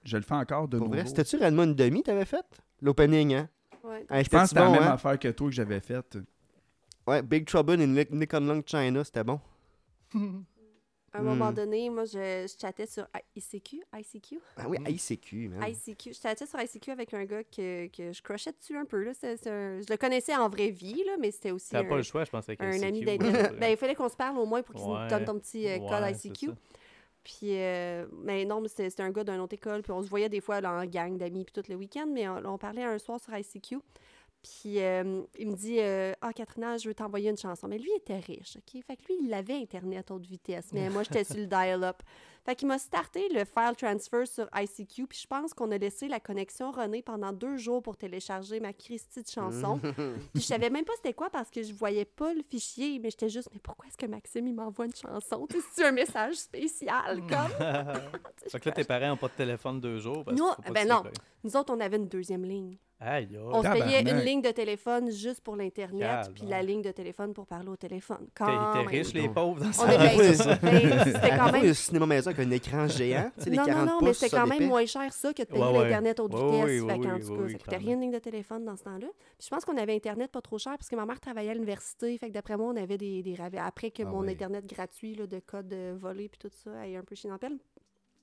Je le fais encore de Pour nouveau. vrai? C'était-tu une demi t'avais fait? L'opening, hein? Ouais. Hey, Je pense que c'était la bon, même hein? affaire que toi que j'avais faite. Ouais, Big Trouble in Nic- Nickelback China, c'était bon. À un moment Hmm. donné, moi, je, je chattais sur ICQ. ICQ? Ah oui. ICQ, man. ICQ. Je chattais sur ICQ avec un gars que, que je crushais dessus un peu. Là. C'est- c'est un- Je le connaissais en vraie vie, là, mais c'était aussi T'as un, pas le choix, je pense, avec un ICQ, ami c'est ben, il fallait qu'on se parle au moins pour qu'il Ouais. nous donne ton petit euh, code Ouais, ICQ. Puis, euh, mais non, mais c'était un gars d'une autre école. Puis on se voyait des fois en gang d'amis, puis tout le week-end. Mais on, on parlait un soir sur ICQ. Puis euh, il me dit euh, Ah, Katrina, je veux t'envoyer une chanson. Mais lui, il était riche, OK? Fait que lui, il avait Internet haute vitesse. Mais moi, j'étais sur le dial-up. Fait qu'il m'a starté le file transfer sur ICQ. Puis je pense qu'on a laissé la connexion runner pendant deux jours pour télécharger ma Christie de chanson. Puis je savais même pas c'était quoi parce que je voyais pas le fichier, mais j'étais juste, mais pourquoi est-ce que Maxime, il m'envoie une chanson? Tu sais, c'est un message spécial, comme. Fait que là, tes parents n'ont pas de téléphone deux jours. Parce pas ben non. Nous autres, on avait une deuxième ligne. Aïe. On se payait une ligne de téléphone juste pour l'Internet, puis la ligne de téléphone pour parler au téléphone. T'es Quand t'es même. riche, les pauvres, dans ça. ben, C'était quand même... un cinéma maison avec un écran géant, tu sais, les Non, 40 non, non, mais c'était quand même moins cher ça que de payer Ouais, ouais. l'Internet haute Ouais, vitesse. oui, fait oui, tout cas, ça coûtait rien une ligne de téléphone dans ce temps-là. Puis je pense qu'on avait Internet pas trop cher parce que ma mère travaillait à l'université. Fait que d'après moi, on avait des, des. Après que Ah mon. Internet gratuit là, de code euh, volé puis tout ça, est un peu chiant en pelle.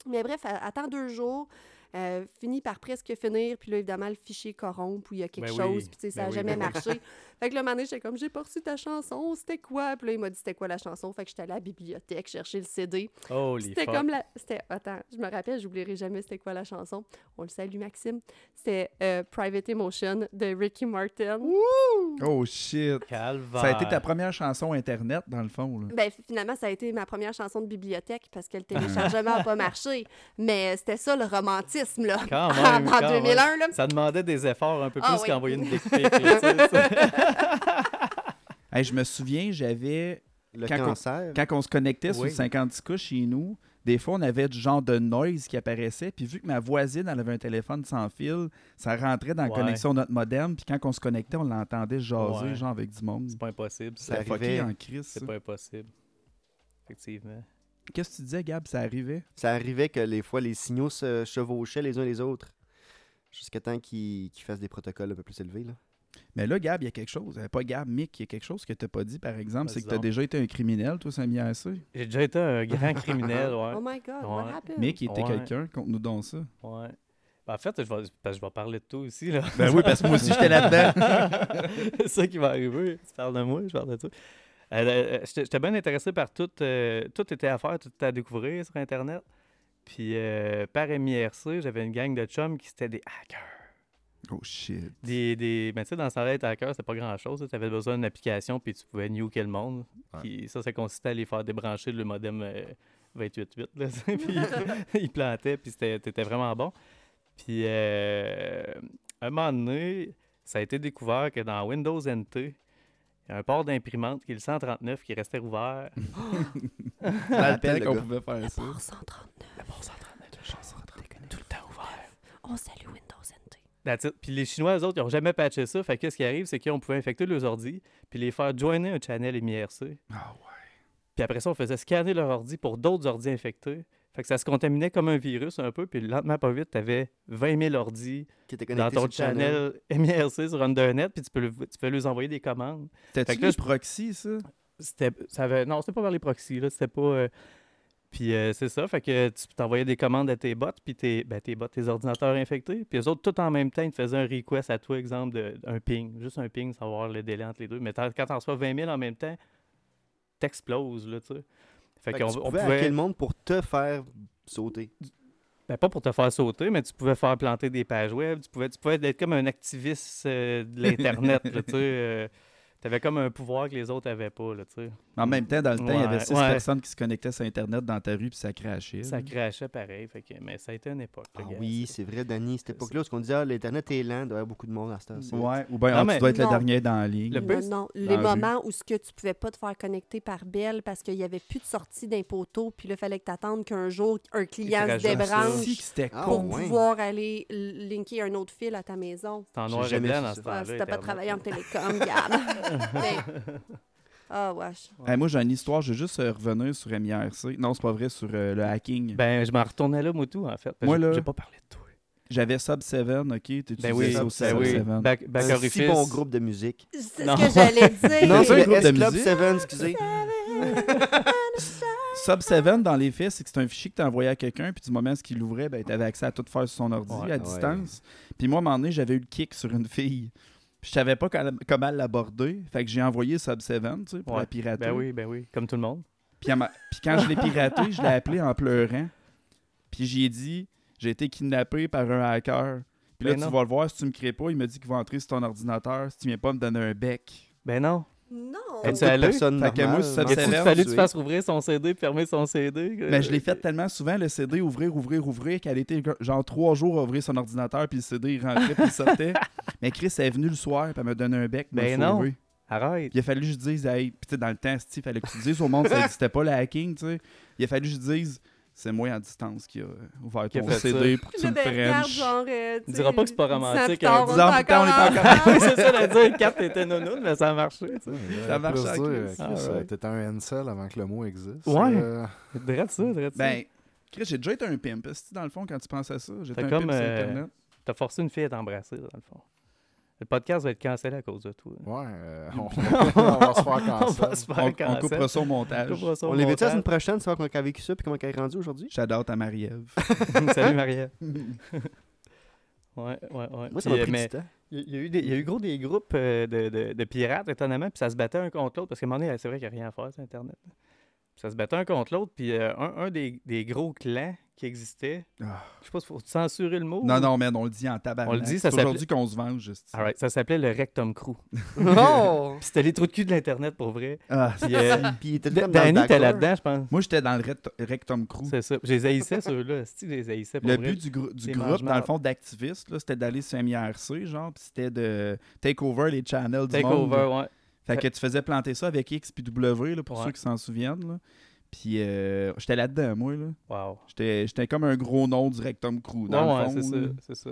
Mais bref, attends deux jours. Euh, fini par presque finir, puis là, évidemment, le fichier corrompt, ou il y a quelque Ben oui. chose, puis tu sais, ça n'a oui, jamais ben oui. marché. fait que le moment donné, j'étais comme, j'ai pas reçu ta chanson, c'était quoi? Puis là, il m'a dit, c'était quoi la chanson? Fait que j'étais allée à la bibliothèque chercher le CD. C'était comme la. C'était. Attends, je me rappelle, j'oublierai jamais c'était quoi la chanson. On le salue, Maxime. C'était euh, Private Emotion de Ricky Martin. Oh shit. Calvaire. Ça a été ta première chanson Internet, dans le fond. Là. Ben, finalement, ça a été ma première chanson de bibliothèque parce que le téléchargement n'a pas marché. Mais c'était ça le là. Quand même, en quand 2001, là. Ça demandait des efforts un peu plus Ah oui. qu'envoyer une dick. Hey, je me souviens, j'avais. Le Quand on- cancer. Quand on se connectait sur Oui. le 56 cas chez nous, des fois, on avait du genre de noise qui apparaissait. Puis vu que ma voisine, elle avait un téléphone sans fil, ça rentrait dans la Ouais. connexion de notre modem. Puis quand on se connectait, on l'entendait jaser, Ouais. genre avec du monde. C'est pas impossible. Ça ça. Arrivait. en crise. C'est pas impossible. Effectivement. Qu'est-ce que tu disais, Gab? Ça arrivait? Ça arrivait que les fois, les signaux se chevauchaient les uns les autres. Jusqu'à temps qu'ils fassent des protocoles un peu plus élevés. Là. Mais là, Gab, il y a quelque chose. Euh, Pas Gab, Mick, il y a quelque chose que t'as pas dit, par exemple. C'est que t'as donc. déjà été un criminel, toi, Samy AC. J'ai déjà été un grand criminel, ouais. Oh my God, Ouais. what happened? Mick, il était Ouais. quelqu'un. Conte-nous donc ça. ouais. Ben, en fait, je vais, parce que je vais parler de toi aussi. Là. Ben oui, parce que moi aussi, j'étais là-dedans. c'est ça qui va arriver. Tu parles de moi, je parle de toi. Euh, euh, J'étais j'étais bien intéressé par tout. euh, tout était à faire, tout était à découvrir sur Internet. Puis euh, par MIRC, j'avais une gang de chums qui c'était des hackers. Oh shit. Des, des, ben, tu sais, dans ce temps-là, être hacker, c'était pas grand-chose. Tu avais besoin d'une application, puis tu pouvais nuker le monde. Ouais. Puis ça, ça consistait à les faire débrancher le modem euh, 28.8. là, tu sais, puis ils- plantaient, puis c'était t'étais vraiment bon. Puis euh, un moment donné, ça a été découvert que dans Windows NT, il y a un port d'imprimante qui est le 139 qui restait ouvert. Le temps le qu'on pouvait faire ça. Port 139. Le port 139, tout le temps ouvert. On salue Windows NT. Puis les Chinois, eux autres, ils n'ont jamais patché ça. Fait que ce qui arrive, c'est qu'on pouvait infecter leurs ordi, puis les faire joiner un channel MIRC. Ah ouais. Puis après ça, on faisait scanner leur ordi pour d'autres ordis infectés. Fait que ça se contaminait comme un virus un peu. Puis lentement, pas vite, tu avais 20 000 ordis Qui était dans ton channel. channel MIRC sur Undernet. Puis tu peux, le- tu peux leur envoyer des commandes. Fait T'as-tu que là, le je- proxy, ça? C'était, ça avait, non, c'était pas vers les proxys. Là, c'était pas. euh, puis euh, c'est ça. Fait que tu t'envoyais des commandes à tes bots, puis tes, ben, tes bots, tes ordinateurs infectés. Puis eux autres, tout en même temps, ils te faisaient un request à toi, exemple, de- d'un ping. Juste un ping, savoir le délai entre les deux. Mais quand t'en reçois 20 000 en même temps, t'exploses, là, tu sais. Fait, Fait que qu'on tu on pouvais pouvait. hacker le monde pour te faire sauter. Ben, pas pour te faire sauter, mais tu pouvais faire planter des pages web. Tu pouvais, tu pouvais être comme un activiste euh, de l'Internet. tu sais. euh, T'avais comme un pouvoir que les autres avaient pas, là, tu En même temps, dans le temps, il y avait six ouais. personnes qui se connectaient sur Internet dans ta rue, puis ça crachait. Ça crachait pareil. Fait que, mais ça a été une époque. Ah gars, oui, c'est- vrai, Danny. Cette époque-là, ce qu'on disait, ah, l'Internet est lent, il doit y avoir beaucoup de monde à cette heure-ci. Ouais, ou bien Non, ah, mais- tu dois être le dernier dans la ligne. Le non, non. Les moments où ce que tu pouvais pas te faire connecter par Bell parce qu'il y avait plus de sortie d'un poteau, puis là, il fallait que tu attendes qu'un jour, un client se débranche Ah, pour ouais. pouvoir aller linker un autre fil à ta maison. C'est en J'ai noir et jamais blanc dans ce temps-là. si t'as pas travaillé en télécom, Gab. Ah, wesh. Hey, moi, j'ai une histoire, je veux juste euh, revenir sur MIRC. Non, c'est pas vrai, sur euh, le hacking. Ben, je m'en retournais là, Moutou, en fait. Moi, là- J'ai pas parlé de toi. J'avais Sub 7, ok? T'es Ben oui, ça au ben Sub oui. 7. Back, back un si bon groupe de musique. C'est Non. ce que j'allais dire. Non, c'est un groupe de S-Club musique. 7, excusez. Sub 7, dans les faits, c'est que c'est un fichier que tu envoyé à quelqu'un, puis du moment où il l'ouvrait, ben, tu avais accès à tout faire sur son ordi Ouais, à ouais. distance. Puis moi, à un moment donné, j'avais eu le kick sur une fille. Je savais pas comment l'aborder. Fait que j'ai envoyé Sub 7, tu sais, pour Ouais. la pirater. Ben oui, ben oui, comme tout le monde. Puis, quand je l'ai piraté, je l'ai appelé en pleurant. Puis j'ai dit, j'ai été kidnappé par un hacker. Puis là, Ben tu non. vas le voir, si tu me crées pas, il me dit qu'il va entrer sur ton ordinateur si tu viens pas me donner un bec. Ben non. Non. Es-tu allé? sévère, fallu que tu fasses ouvrir son CD, fermer son CD? que- Mais je l'ai fait tellement souvent, le CD, ouvrir, ouvrir, ouvrir, qu'elle était genre trois jours à ouvrir son ordinateur, puis le CD, il rentrait, puis il sortait. Mais Chris, elle est venue le soir, puis elle m'a donné un bec. m'a Ben non. sauvé. Arrête. Il a fallu que je dise, hey, puis tu sais, dans le temps, il fallait que tu dises au monde, ça n'existait pas le hacking, tu sais. Il a fallu que je dise, c'est moi en distance qui a ouvert Qui a ton CD pour que tu me ben, genre, euh, tu On dira sais, pas que c'est pas romantique, plus tard, hein. on Dix ans plus tard, on est encore encore- ensemble. oui, c'est ça, de dire, carte était non mais ça a marché. Ça marche marche à Chris. Chris, Ah, euh. T'étais un incel avant que le mot existe. Ouais. Euh, Drette ça, drette ça. Ben, Chris, j'ai déjà été un pimp. Dans le fond, quand tu penses à ça, j'étais un comme, pimp sur euh, Internet? T'as forcé une fille à t'embrasser, dans le fond. Le podcast va être cancellé à cause de toi. Ouais, euh, on, on va se faire On va cancel. se faire On, on cancel. coupera au montage. On On l'invite la montage. semaine prochaine, savoir comment elle a vécu ça puis comment elle est rendue aujourd'hui? Shout out à Marie-Ève. Salut Maria. Ouais, ouais, ouais. Moi, ça m'a euh, pris mais du temps. il y, a eu des- il y a eu gros des groupes euh, de, de- de pirates, étonnamment, puis ça se battait un contre l'autre, parce qu'à un moment donné, c'est vrai qu'il n'y a rien à faire sur Internet. Puis ça se battait un contre l'autre, puis euh, un, un des, des gros clans qui existait, Ah. je sais pas, faut censurer le mot? Non, ou- non, man, on le dit en tabarnak. On le dit, C'est ça s'appelait- aujourd'hui qu'on se venge, juste. Alright, ça s'appelait le Rectum Crew. Oh! Puis c'était les trous de cul de l'Internet, pour vrai. Ah, Puis, euh, Puis il était Da- comme dans le Danny était d'accord. là-dedans, je pense. Moi, j'étais dans le rect- Rectum Crew. C'est ça. Je les haïssais, ceux-là. Je les haïssais, pour Le vrai? but du, du groupe, dans le fond, d'activistes, là, c'était d'aller sur MIRC, genre, puis c'était de take over les channels du Take monde. over, ouais. Fait que tu faisais planter ça avec X puis W, là, pour Ouais. ceux qui s'en souviennent. Là. Puis euh, j'étais là-dedans, moi. Là. Wow. J'étais, j'étais comme un gros nom du Rectum Crew. Dans Ouais, le ouais, fond, ça, c'est ça.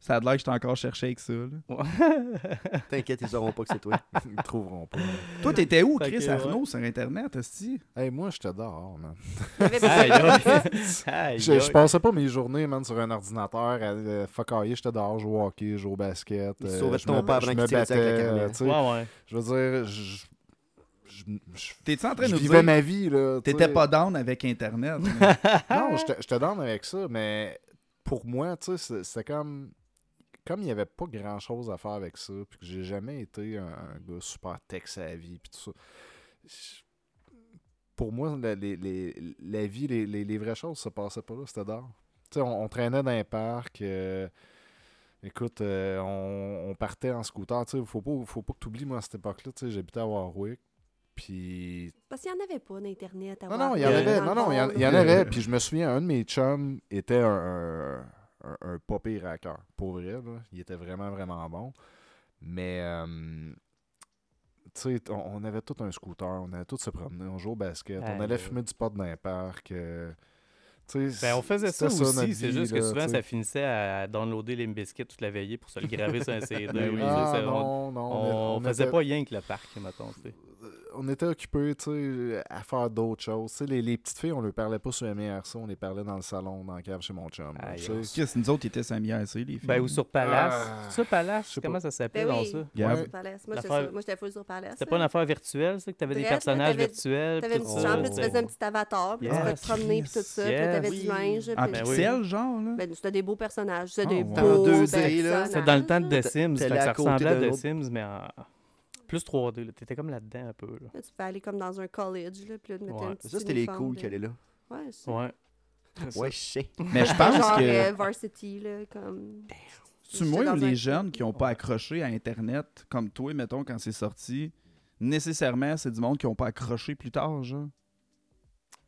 Ça a l'air que j'étais encore cherché avec ça. T'inquiète, ils sauront pas que c'est toi. Ils ne trouveront pas. Toi, t'étais où, Chris que, Arnaud, sur Internet, esti? Hey, moi, j'étais dehors, man. Je, passais pas mes journées, man, sur un ordinateur à euh, fuckailler. J'étais dehors, jouer au hockey, jouer au basket. Euh, je ton me- père je pendant me ça avec la battais, carrière. tu sais. Ouais, ouais. Je veux dire, je, je, je- T'es-tu en train de nous vivais dire ma vie, là. tu t'étais pas down avec Internet? Non, j'étais down avec ça, mais pour moi, tu sais, c'est- c'était comme. Comme il n'y avait pas grand chose à faire avec ça, puis que j'ai jamais été un, un gars super tech savvy, puis tout ça. je- Pour moi, la, les- les- la vie, les, les- les vraies choses se passaient pas là, c'était dehors. Tu sais, on, on traînait dans un parc. euh, écoute, euh, on, on partait en scooter. Tu sais, faut pas, faut pas que tu oublies, moi, à cette époque-là, tu sais, j'habitais à Warwick. Puis Parce qu'il n'y en avait pas d'Internet. à non, voir non, il y en avait. Non, non, il y en, là. il y en avait. Puis je me souviens, un de mes chums était un, un, un, un pas pire hacker. Pour vrai, là. Il était vraiment, vraiment bon. Mais, euh, tu sais, on, on avait tout un scooter. On allait tous se promener. On jouait au basket. On allait fumer du pot dans un parc. euh, tu sais, Ben, on faisait ça aussi, c'est juste que là, souvent ça finissait à downloader les biscuits toute la veillée pour se le graver sur un CD. Ben oui. Ah, non, on non. on, on faisait était- pas rien que le parc, mettons. Tu on était occupés, tu sais, à faire d'autres choses. Tu sais, les, les petites filles, on ne parlait pas sur MRC, on les parlait dans le salon, dans la cave chez mon chum. tu sais. Chris, nous autres, ils étaient sur MIRC, les filles. Ben, ou sur Palace. Ah, ça, Palace, je sais comment pas. ça s'appelait Ben dans ça? Yeah. Ouais. Sur Palace. Moi, j'étais sur- full sur Palace. C'était pas une affaire virtuelle, ça, que t'avais des Bref, là, personnages virtuels. Une puis petite tout chambre, tu faisais un petit avatar, puis tu Yes. peux te promener, puis tout ça, puis t'avais Yes. du linge. En ben pixel, genre, là? Ben, c'était des beaux personnages. C'était Ah, des beaux En 2D, là. C'était dans le temps de The Sims, ça ressemblait à The. Sims, mais en plus 3D. là. T'étais comme là-dedans un peu. Là. là. Tu pouvais aller comme dans un college, là, puis là, te mettre Ouais. un petit Ça, c'était les cools de- qui allaient là. Ouais, c'est Ouais. Ouais, je sais. Mais je pense genre que euh, varsity, là, comme... tu moi ou dans un les jeunes qui n'ont pas accroché à Internet, comme toi, mettons, quand c'est sorti, nécessairement, c'est du monde qui n'ont pas accroché plus tard, genre?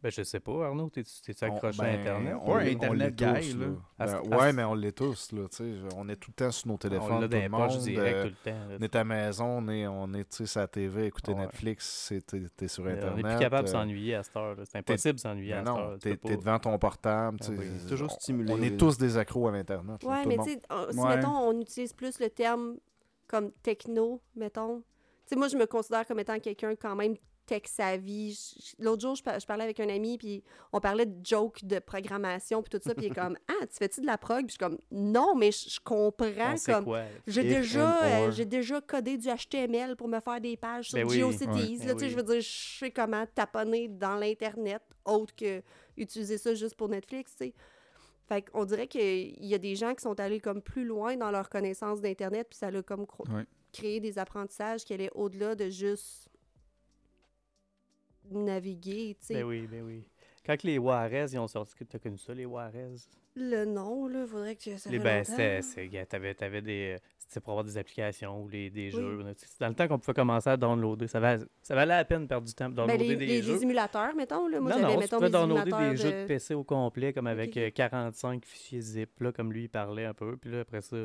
Ben, je sais pas, Arnaud, t'es-tu t'es-tu On- accroché ben, à Internet? on on Internet l'est guy, tous, là. À Ben, à ouais, mais on l'est tous, là, tu sais. On est tout le temps sur nos On téléphones, l'a tout le monde. direct euh, tout le temps. là. on est à la maison, on est, on est tu sais, sur la TV, écouter Ouais. Netflix, t'es sur Euh, Internet. On est plus capable de euh, s'ennuyer à cette heure. C'est impossible de s'ennuyer ben à cette non, heure. tu t'es pas. devant ton portable. Ah tu sais, oui. on- Toujours stimulé, On est tous des accros à l'Internet. Ouais, mais tu sais, on- si, mettons, on utilise plus le terme comme techno, mettons. Tu sais, moi, je me considère comme étant quelqu'un quand même tech savvy. L'autre jour, je, par- je parlais avec un ami, puis on parlait de jokes de programmation, puis tout ça, puis il est comme « Ah, tu fais-tu de la prog? » Puis je suis comme « Non, mais je je comprends On comme... J'ai déjà, euh, j'ai déjà codé du HTML pour me faire des pages sur Ben oui, GeoCities. ouais. là, tu sais, Ben oui. Je veux dire, je sais comment taponner dans l'Internet, autre que utiliser ça juste pour Netflix. tu sais. Fait qu'on dirait qu'il y a des gens qui sont allés comme plus loin dans leur connaissance d'Internet, puis ça a comme cro- Ouais. créé des apprentissages qui allaient au-delà de juste naviguer. tu sais. Ben oui, ben oui. Quand les Juarez, ils ont sorti, t'as connu ça, les Juarez? Le nom, là, faudrait que ça Les, ben, c'est, t'avais, t'avais des, euh, c'était pour avoir des applications ou les, des Oui. jeux. C'est Dans le temps qu'on pouvait commencer à downloader, ça valait, ça valait la peine de perdre du temps pour Ben, downloader les, des les- jeux. les émulateurs, mettons. Là. Moi, non, non, tu mettons, pouvais mes downloader des jeux de de- PC au complet, comme avec ok. euh, 45 fichiers zip, là, comme lui, il parlait un peu. Puis là, après ça,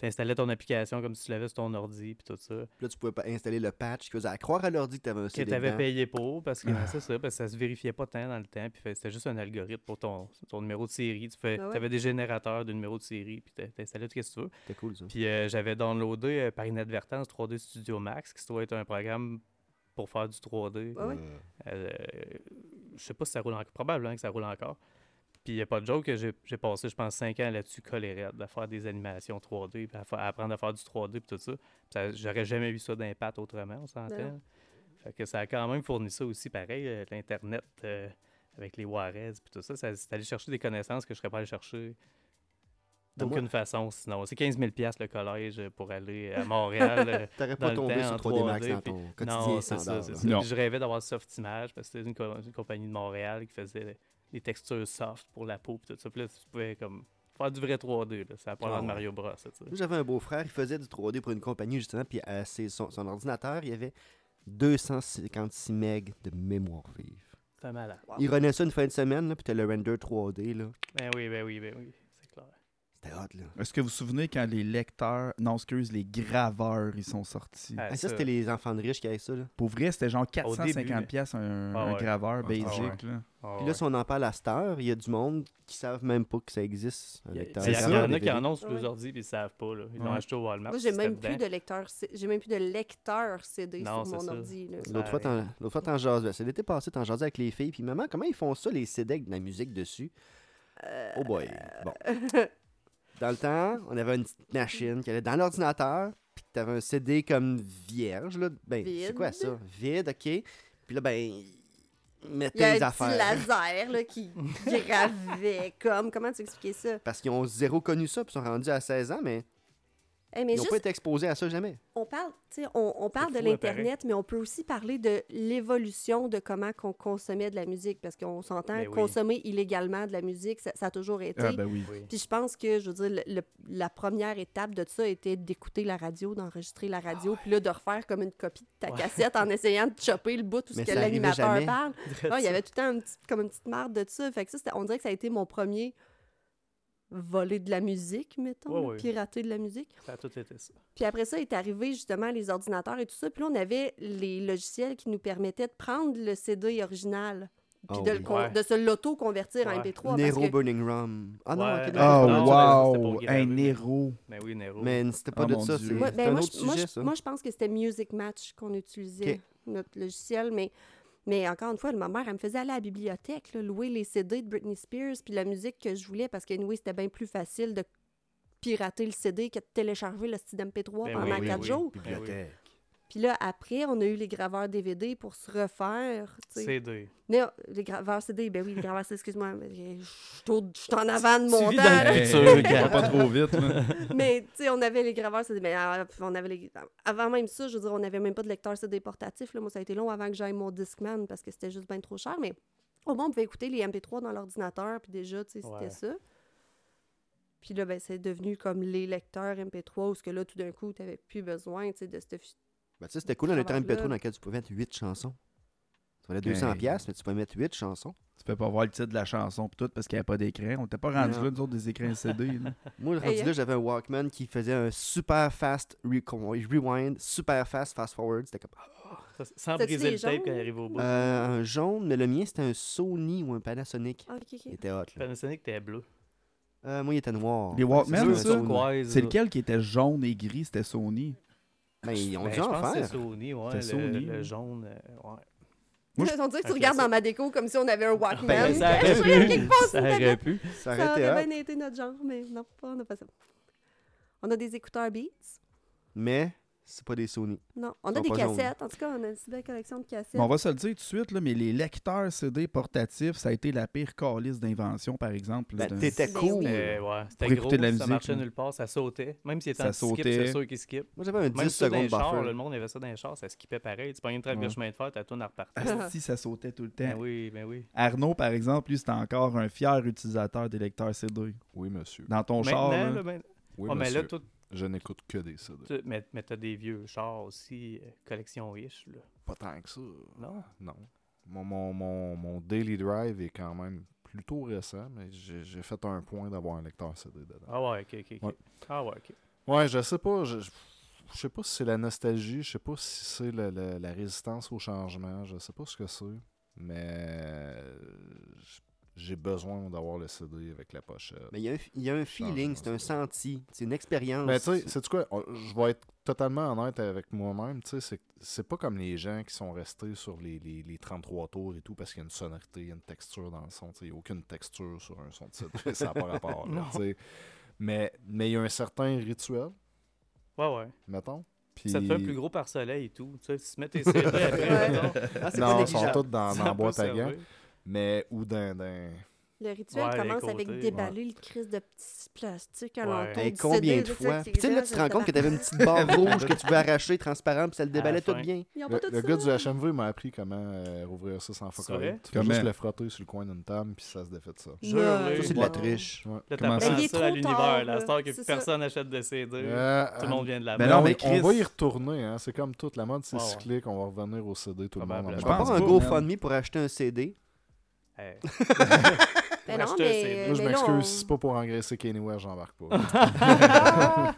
t'installais ton application comme si tu l'avais sur ton ordi, puis tout ça. Puis Là, tu pouvais pas installer le patch qui faisait à croire à l'ordi que t'avais un Que CD tu avais dedans. payé pour, parce que c'est ça, parce que ça se vérifiait pas tant dans le temps, puis c'était juste un algorithme pour ton, ton numéro de série. Tu fais, Ah ouais? avais des générateurs de numéros de série, puis t'a- t'installais tout ce que tu veux. C'était cool, ça. Puis euh, j'avais downloadé euh, par inadvertance 3D Studio Max, qui doit être un programme pour faire du 3D. Ouais, ouais? Euh, Euh, je sais pas si ça roule encore. Probablement que ça roule encore. Puis il n'y a pas de joke que j'ai j'ai passé, je pense, 5 ans là-dessus, collé raide, à faire des animations 3D, puis à, apprendre à faire du 3D, puis tout ça. J'aurais jamais eu ça d'impact autrement, on s'entend. Fait que ça a quand même fourni ça aussi, pareil, euh, l'Internet euh, avec les Juarez, puis tout ça. ça C'est allé chercher des connaissances que je serais pas allé chercher moi- d'aucune façon sinon. C'est 15 000 le collège euh, pour aller à Montréal. T'aurais dans pas le tombé temps, sur en 3D Max 3D, dans puis- ton quotidien non, c'est ça, ça. Non. Puis Je rêvais d'avoir Softimage parce que c'était une, co- une compagnie de Montréal qui faisait des textures soft pour la peau puis tout ça. Puis là, tu pouvais comme faire du vrai 3D. Là. Ça a pas l'air de. Mario Bros. j'avais un beau-frère, il faisait du 3D pour une compagnie, justement, puis à ses- son, son ordinateur, il y avait 256 MB de mémoire vive. C'était malade. Il renait ça une fin de semaine, là, puis t'as le render 3D, là. Ben oui, ben oui, ben oui. C'était hot, là. Est-ce que vous vous souvenez quand les lecteurs, non, excuse, les graveurs, ils sont sortis? Ah, Ah, ça, ça. c'était les enfants de riches qui avaient ça, là. Pour vrai, c'était genre début, 450 mais- pièces un, Ah un graveur Ah, basic. ouais. là. Ah Puis là, si on en parle à cette heure, il y a du monde qui savent même pas que ça existe, un Il y a- lecteur. il y, en a DVD. qui en ont sur Ouais. les ordi puis ils savent pas. Là. Ils l'ont Ouais. acheté au Walmart. Moi, j'ai même plus de lecteur, j'ai même plus de lecteur CD Non, sur mon ça. ordi. L'autre fois, l'autre fois, t'en jasais. C'est l'été passé, t'en jasais avec les filles. Puis maman, comment ils font ça, les CD avec de la musique dessus? Euh, Oh boy. Bon. Dans le temps, on avait une petite machine qui allait dans l'ordinateur. Puis t'avais un CD comme vierge. Là. Ben, c'est quoi ça? Vide, OK. Puis là, ben, ils Il y mettaient a les un petit affaires. laser là, qui gravait comme. Comment tu expliquais ça? Parce qu'ils ont zéro connu ça, puis ils sont rendus à 16 ans, mais Eh, mais ils n'ont juste, pas été exposés à ça jamais. on parle, tu sais, on, on parle de hein, l'Internet, mais on peut aussi parler de l'évolution de comment on consommait de la musique. Parce qu'on s'entend, Ben oui. consommer illégalement de la musique, ça, ça a toujours été. Ah, ben oui. Oui. Puis je pense que, je veux dire, le- le- la première étape de ça était d'écouter la radio, d'enregistrer la radio, puis là, de refaire comme une copie de ta Ouais. cassette en essayant de chopper le bout, tout ce que l'animateur parle. Ah, il y avait tout le temps une petite- comme une petite marde de ça. Fait que ça, c'était- on dirait que ça a été mon premier voler de la musique, mettons, pirater de la musique. Ça a tout été ça. Puis après ça, est arrivé justement les ordinateurs et tout ça. Puis là, on avait les logiciels qui nous permettaient de prendre le CD original, puis Oh de, oui. Ouais. de se l'auto-convertir en Ouais. MP3. parce Nero que- Burning Rum. Ah non, Ouais. Ah. Oh, non, wow! Un mais- Nero. Ben oui, Nero. Mais c'était pas Ah, de ça, c'est ben, un moi, autre je, moi, sujet, je- ça. moi, je pense que c'était Music Match qu'on utilisait, notre logiciel. Mais, mais encore une fois, ma mère, elle me faisait aller à la bibliothèque, là, louer les CD de Britney Spears, puis la musique que je voulais, parce que anyway, c'était bien plus facile de pirater le CD que de télécharger le style MP3 Ben pendant oui, oui, quatre oui. jours. Oui. Puis là, après, on a eu les graveurs DVD pour se refaire. tu sais. CD. Non, les graveurs CD, ben oui, les graveurs CD, excuse-moi. Je suis au- je suis en avant de Tu mon vis temps. dans le. Hey, va pas trop vite. là. Mais, tu sais, on avait les graveurs CD. Mais euh, on avait les... Avant même ça, je veux dire, on n'avait même pas de lecteur CD portatif. Là. Moi, ça a été long avant que j'aille mon Discman parce que c'était juste bien trop cher. Mais au moins, on pouvait écouter les MP3 dans l'ordinateur. Puis déjà, tu sais, c'était Ouais. ça. Puis là, ben, c'est devenu comme les lecteurs MP3 où ce que là, tout d'un coup, tu n'avais plus besoin, tu sais, de cette... Ben, tu sais, c'était cool, on était un Travers MP3 là. dans lequel tu pouvais mettre 8 chansons. Ça valait 200$, Hey. piastres, mais tu pouvais mettre 8 chansons. Tu peux pas voir le titre de la chanson pis tout parce qu'il n'y avait pas d'écran. On n'était pas rendu Non. là, nous autres, des écrans CD. là. Moi, le rendu Hey, là, j'avais un Walkman qui faisait un super fast rewind, super fast fast forward. C'était comme Ça, Sans briser le tape quand il arrive au bout. euh, un jaune, mais le mien c'était un Sony ou un Panasonic. Ah, ok, ok. Il était hot. Là. Panasonic, t'es bleu. Euh, moi, il était noir. Les Walkman, c'est lequel qui était jaune et gris? C'était Sony? Ben, ils ont Ben, dû je en pense que faire. c'est Sony, ouais. Le, Sony, le ouais. jaune, euh, ouais. Moi, je- On dirait que tu Ok, regardes ça- dans ma déco comme si on avait un Walkman. Ben, ça aurait quelque pu. Ça aurait pu. Ça Ça aurait été aurait bien été notre genre, mais non, pas, on n'a pas ça. On a des écouteurs Beats. Mais c'est pas des Sony. Non, on a des cassettes. En tout cas, on a une si belle collection de cassettes. Bon, on va se le dire tout de suite, là, mais les lecteurs CD portatifs, ça a été la pire calice d'invention, par exemple. Ben, t'étais Ben cool. Euh, ouais, c'était gros, de la ça musique, marchait là. nulle part, ça sautait. Même s'il était Ça skip, c'est sûr qu'il skip. Moi, j'avais un Même 10 ça dans secondes les chars, le monde avait ça dans les chars, ça skippait pareil. Tu pognes une de Ouais. chemin de fer, ta tourne à repartir. Asti, ça sautait tout le temps. Ben oui, ben oui. Arnaud, par exemple, lui, c'était encore un fier utilisateur des lecteurs CD. Oui, monsieur. Dans ton char, Maintenant, là, là, ben- Oui, Ah, mais monsieur. là, tout, Je n'écoute que des CD. mais, mais t'as des vieux chars aussi, euh, collection ish, là. Pas tant que ça. Non? Non. Mon, mon, mon, mon daily drive est quand même plutôt récent, mais j'ai fait un point d'avoir un lecteur CD dedans. Ah ouais, ok, ok. Ouais. Ah ouais, ok. Ouais, je sais pas. Je, je- sais pas si c'est la nostalgie, je sais pas si c'est le- le- la résistance au changement, je sais pas ce que c'est. Mais euh, j'ai besoin d'avoir le CD avec la pochette. Mais il y a un, il y a un feeling, c'est un senti, c'est une expérience. Mais tu sais, sais-tu quoi? Je vais être totalement honnête avec moi-même. Tu sais, c'est- c'est pas comme les gens qui sont restés sur les, les, les 33 tours et tout parce qu'il y a une sonorité, il y a une texture dans le son. Tu sais, Il n'y a aucune texture sur un son de titre. ça n'a pas rapport. là, Non. tu sais. mais mais il y a un certain rituel, Ouais, ouais. mettons. Ça te fait un plus gros par soleil et tout. Tu sais, si tu mets tes CD après, Ouais. Ah, c'est pas Non, ils sont tous dans, dans la boîte à servir. gants. Mais ou dans- Le rituel Ouais, commence avec déballer le crise de petits plastiques à Ouais. l'entour Hey, combien CD, de là, fois? Puis tu sais, là, tu te rends compte que t'avais une petite barre rouge que tu peux arracher, transparente, puis ça le déballait la tout bien. Le, gars du HMV m'a appris comment euh, rouvrir ça sans all. Tu peux juste le frotter sur le coin d'une table, puis ça se défait de ça. Ça, c'est de la triche. Ouais. Là, Comment t'apprends ça? Mais il est ça à trop l'univers. tard, La star que C'est personne n'achète de CD. Euh, Tout le monde vient de la non, on, mais on Chris- va y retourner, hein. c'est comme toute la mode, c'est cyclique, on va revenir au CD tout le monde. Je pense un GoFundMe pour acheter un CD. Hey. Ben non, mais, Moi, je m'excuse, on- si c'est pas pour engraisser Kanye West, j'embarque pas.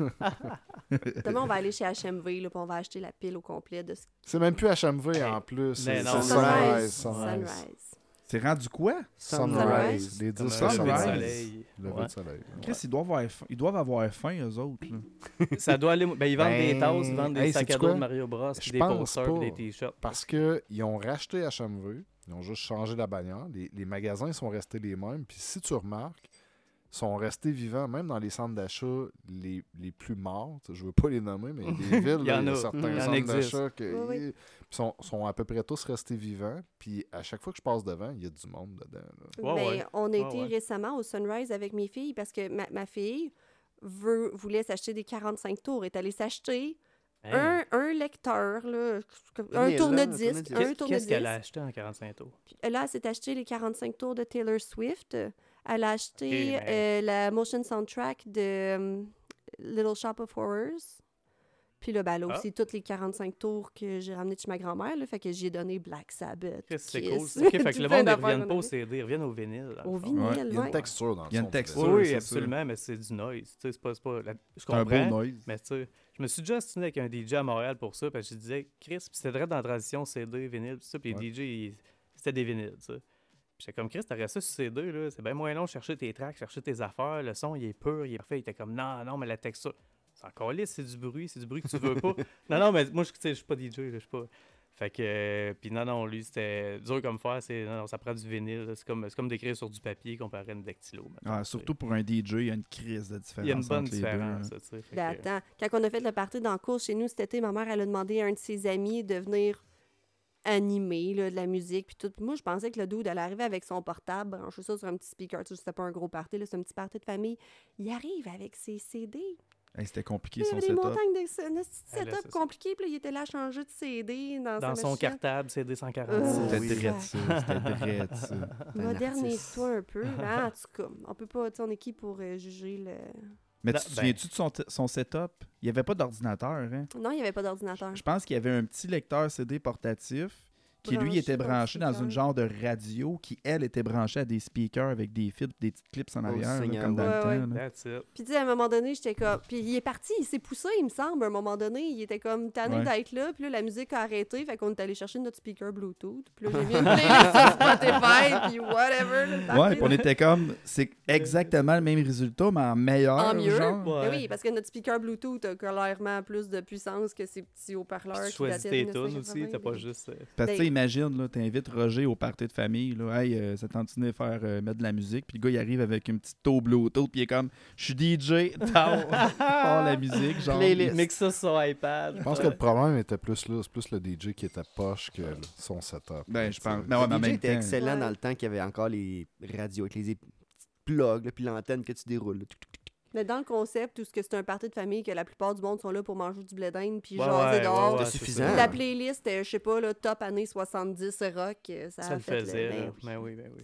Demain, on va aller chez HMV, là, puis on va acheter la pile au complet de ce c'est même plus HMV Hey. en plus. C'est Sunrise. Sunrise. Sunrise. Sunrise. C'est rendu quoi? Sunrise. Les Comme 10 un Sunrise. soleil. Lever Ouais. de soleil. Chris, ils doivent avoir faim, ils doivent avoir faim eux autres. là. Ça doit aller. Ben, ils vendent des Ben, tasses, ils vendent des hey, sacs à dos de quoi? Mario Bros, puis des pense posters, des t-shirts. Parce qu'ils ont racheté HMV, ils ont juste changé la bannière. Les, les magasins sont restés les mêmes. Puis si tu remarques, ils sont restés vivants, même dans les centres d'achat les, les plus morts. Je veux pas les nommer, mais des villes, Il y en y a a. certains centres d'achat qui Oui, oui. sont, sont à peu près tous restés vivants. Puis à chaque fois que je passe devant, il y a du monde dedans. là. Ouais, Ben, ouais. On a Ouais, été ouais. récemment au Sunrise avec mes filles parce que ma, ma fille veut, voulait s'acheter des 45 tours. Elle est allée s'acheter Hey. un, un lecteur, là, un là, tourne-disque. Qu'est-ce qu'elle a acheté en 45 tours? Puis Là, elle s'est acheté les 45 tours de Taylor Swift. Elle a acheté mais- euh, la motion soundtrack de um, Little Shop of Horrors. Puis là, ben, a Ah. aussi toutes les 45 tours que j'ai ramenées de chez ma grand-mère. Là, fait que j'ai donné Black Sabbath. C'est cool. ça? Ok, fait que le monde ne revient pas au. CD, ils reviennent au vinyle. Au vinyle, Il y a une ouais. texture dans le Il y a une son, texture. tu Oui, absolument, mais c'est du noise. Tu sais, c'est pas, c'est pas la- Je C'est un comprends. beau noise. Mais tu sais, je me suis déjà astiné avec un DJ à Montréal pour ça, parce que je disais, Chris, puis c'était vrai dans la transition CD, vinyle, tout ça, puis Ouais. les DJ, c'était des vinyles. Puis j'étais comme, Chris, t'aurais ça sur CD, là, c'est bien moins long de chercher tes tracks, chercher tes affaires, le son, il est pur, il est parfait. Il était comme, non, non, mais la texture, c'est encore lisse, c'est du bruit, c'est du bruit que tu veux pas. non, non, mais moi, je sais, je suis pas DJ, là, je suis pas... Fait que, euh, puis non, non, lui, c'était dur comme faire, c'est, non, non, ça prend du vinyle, c'est comme, c'est comme d'écrire sur du papier comparé à une dactylo. Ah, surtout pour un DJ, il y a une crise de différence. Il y a une bonne deux, différence, tu sais. fait Ben, que- attends, quand on a fait le party dans le cours chez nous cet été, ma mère, elle a demandé à un de ses amis de venir animer là, de la musique puis tout. Moi, je pensais que le dude allait arriver avec son portable, brancher ça sur un petit speaker. Tu sais, c'était pas un gros party, là, c'est un petit party de famille. Il arrive avec ses CD. Hey, C'était compliqué Il y son avait des setup. montagnes de setup compliqué. Puis il était là à changer de CD dans, Dans son machine. cartable, CD 140. Euh, C'était Oui. drette, ça. C'était ça. Modernise-toi un peu. hein, en tout cas, on peut pas, on est qui pour euh, juger le. Mais Non, tu te ben- souviens-tu de son, son setup? Il n'y avait pas d'ordinateur, hein? Non, il n'y avait pas d'ordinateur. Je pense qu'il y avait un petit lecteur CD portatif qui, lui, était branché dans une genre de radio qui, elle, était branchée à des speakers avec des fils des petites clips en Oh, arrière, là, Seigneur, comme dans ouais. le temps. là. That's it. Puis, tu sais, à un moment donné, j'étais comme. Puis, il est parti, il s'est poussé, il me semble, à un moment donné. Il était comme tanné Ouais. d'être là. Puis là, la musique a arrêté. Fait qu'on est allé chercher notre speaker Bluetooth. Puis là, j'ai mis une playlist sur Spotify. Puis, whatever. party, Ouais, puis on là. était comme, c'est exactement le même résultat, mais en meilleur. En mieux. genre. Ouais. Oui, parce que notre speaker Bluetooth a clairement plus de puissance que ces petits haut-parleurs. Qui choisis dataient de tes tunes aussi, 1980, t'as pas juste. euh, Parce que, imagine, là, t'invites Roger au party de famille, là, hey, euh, ça tente de faire euh, mettre de la musique, puis le gars, il arrive avec une petite taux Bluetooth, puis il est comme, je suis DJ, oh, la musique, genre. Playlist. Mixe ça sur iPad. Je pense que le problème était plus là. C'est plus le DJ qui était poche que son setup. Ben, je Tu pense- ouais, mais en Le DJ même était temps- excellent Ouais. dans le temps qu'il y avait encore les radios avec les petites plugs, là, puis l'antenne que tu déroules. là. Mais dans le concept, tout ce que c'est un party de famille, que la plupart du monde sont là pour manger du blé d'Inde puis Ouais, jaser ouais, dehors. ouais, suffisant. La playlist, euh, je sais pas, le top années 70 rock, euh, ça, Ça a le fait faisait, ben là. oui. Ben oui, ben oui.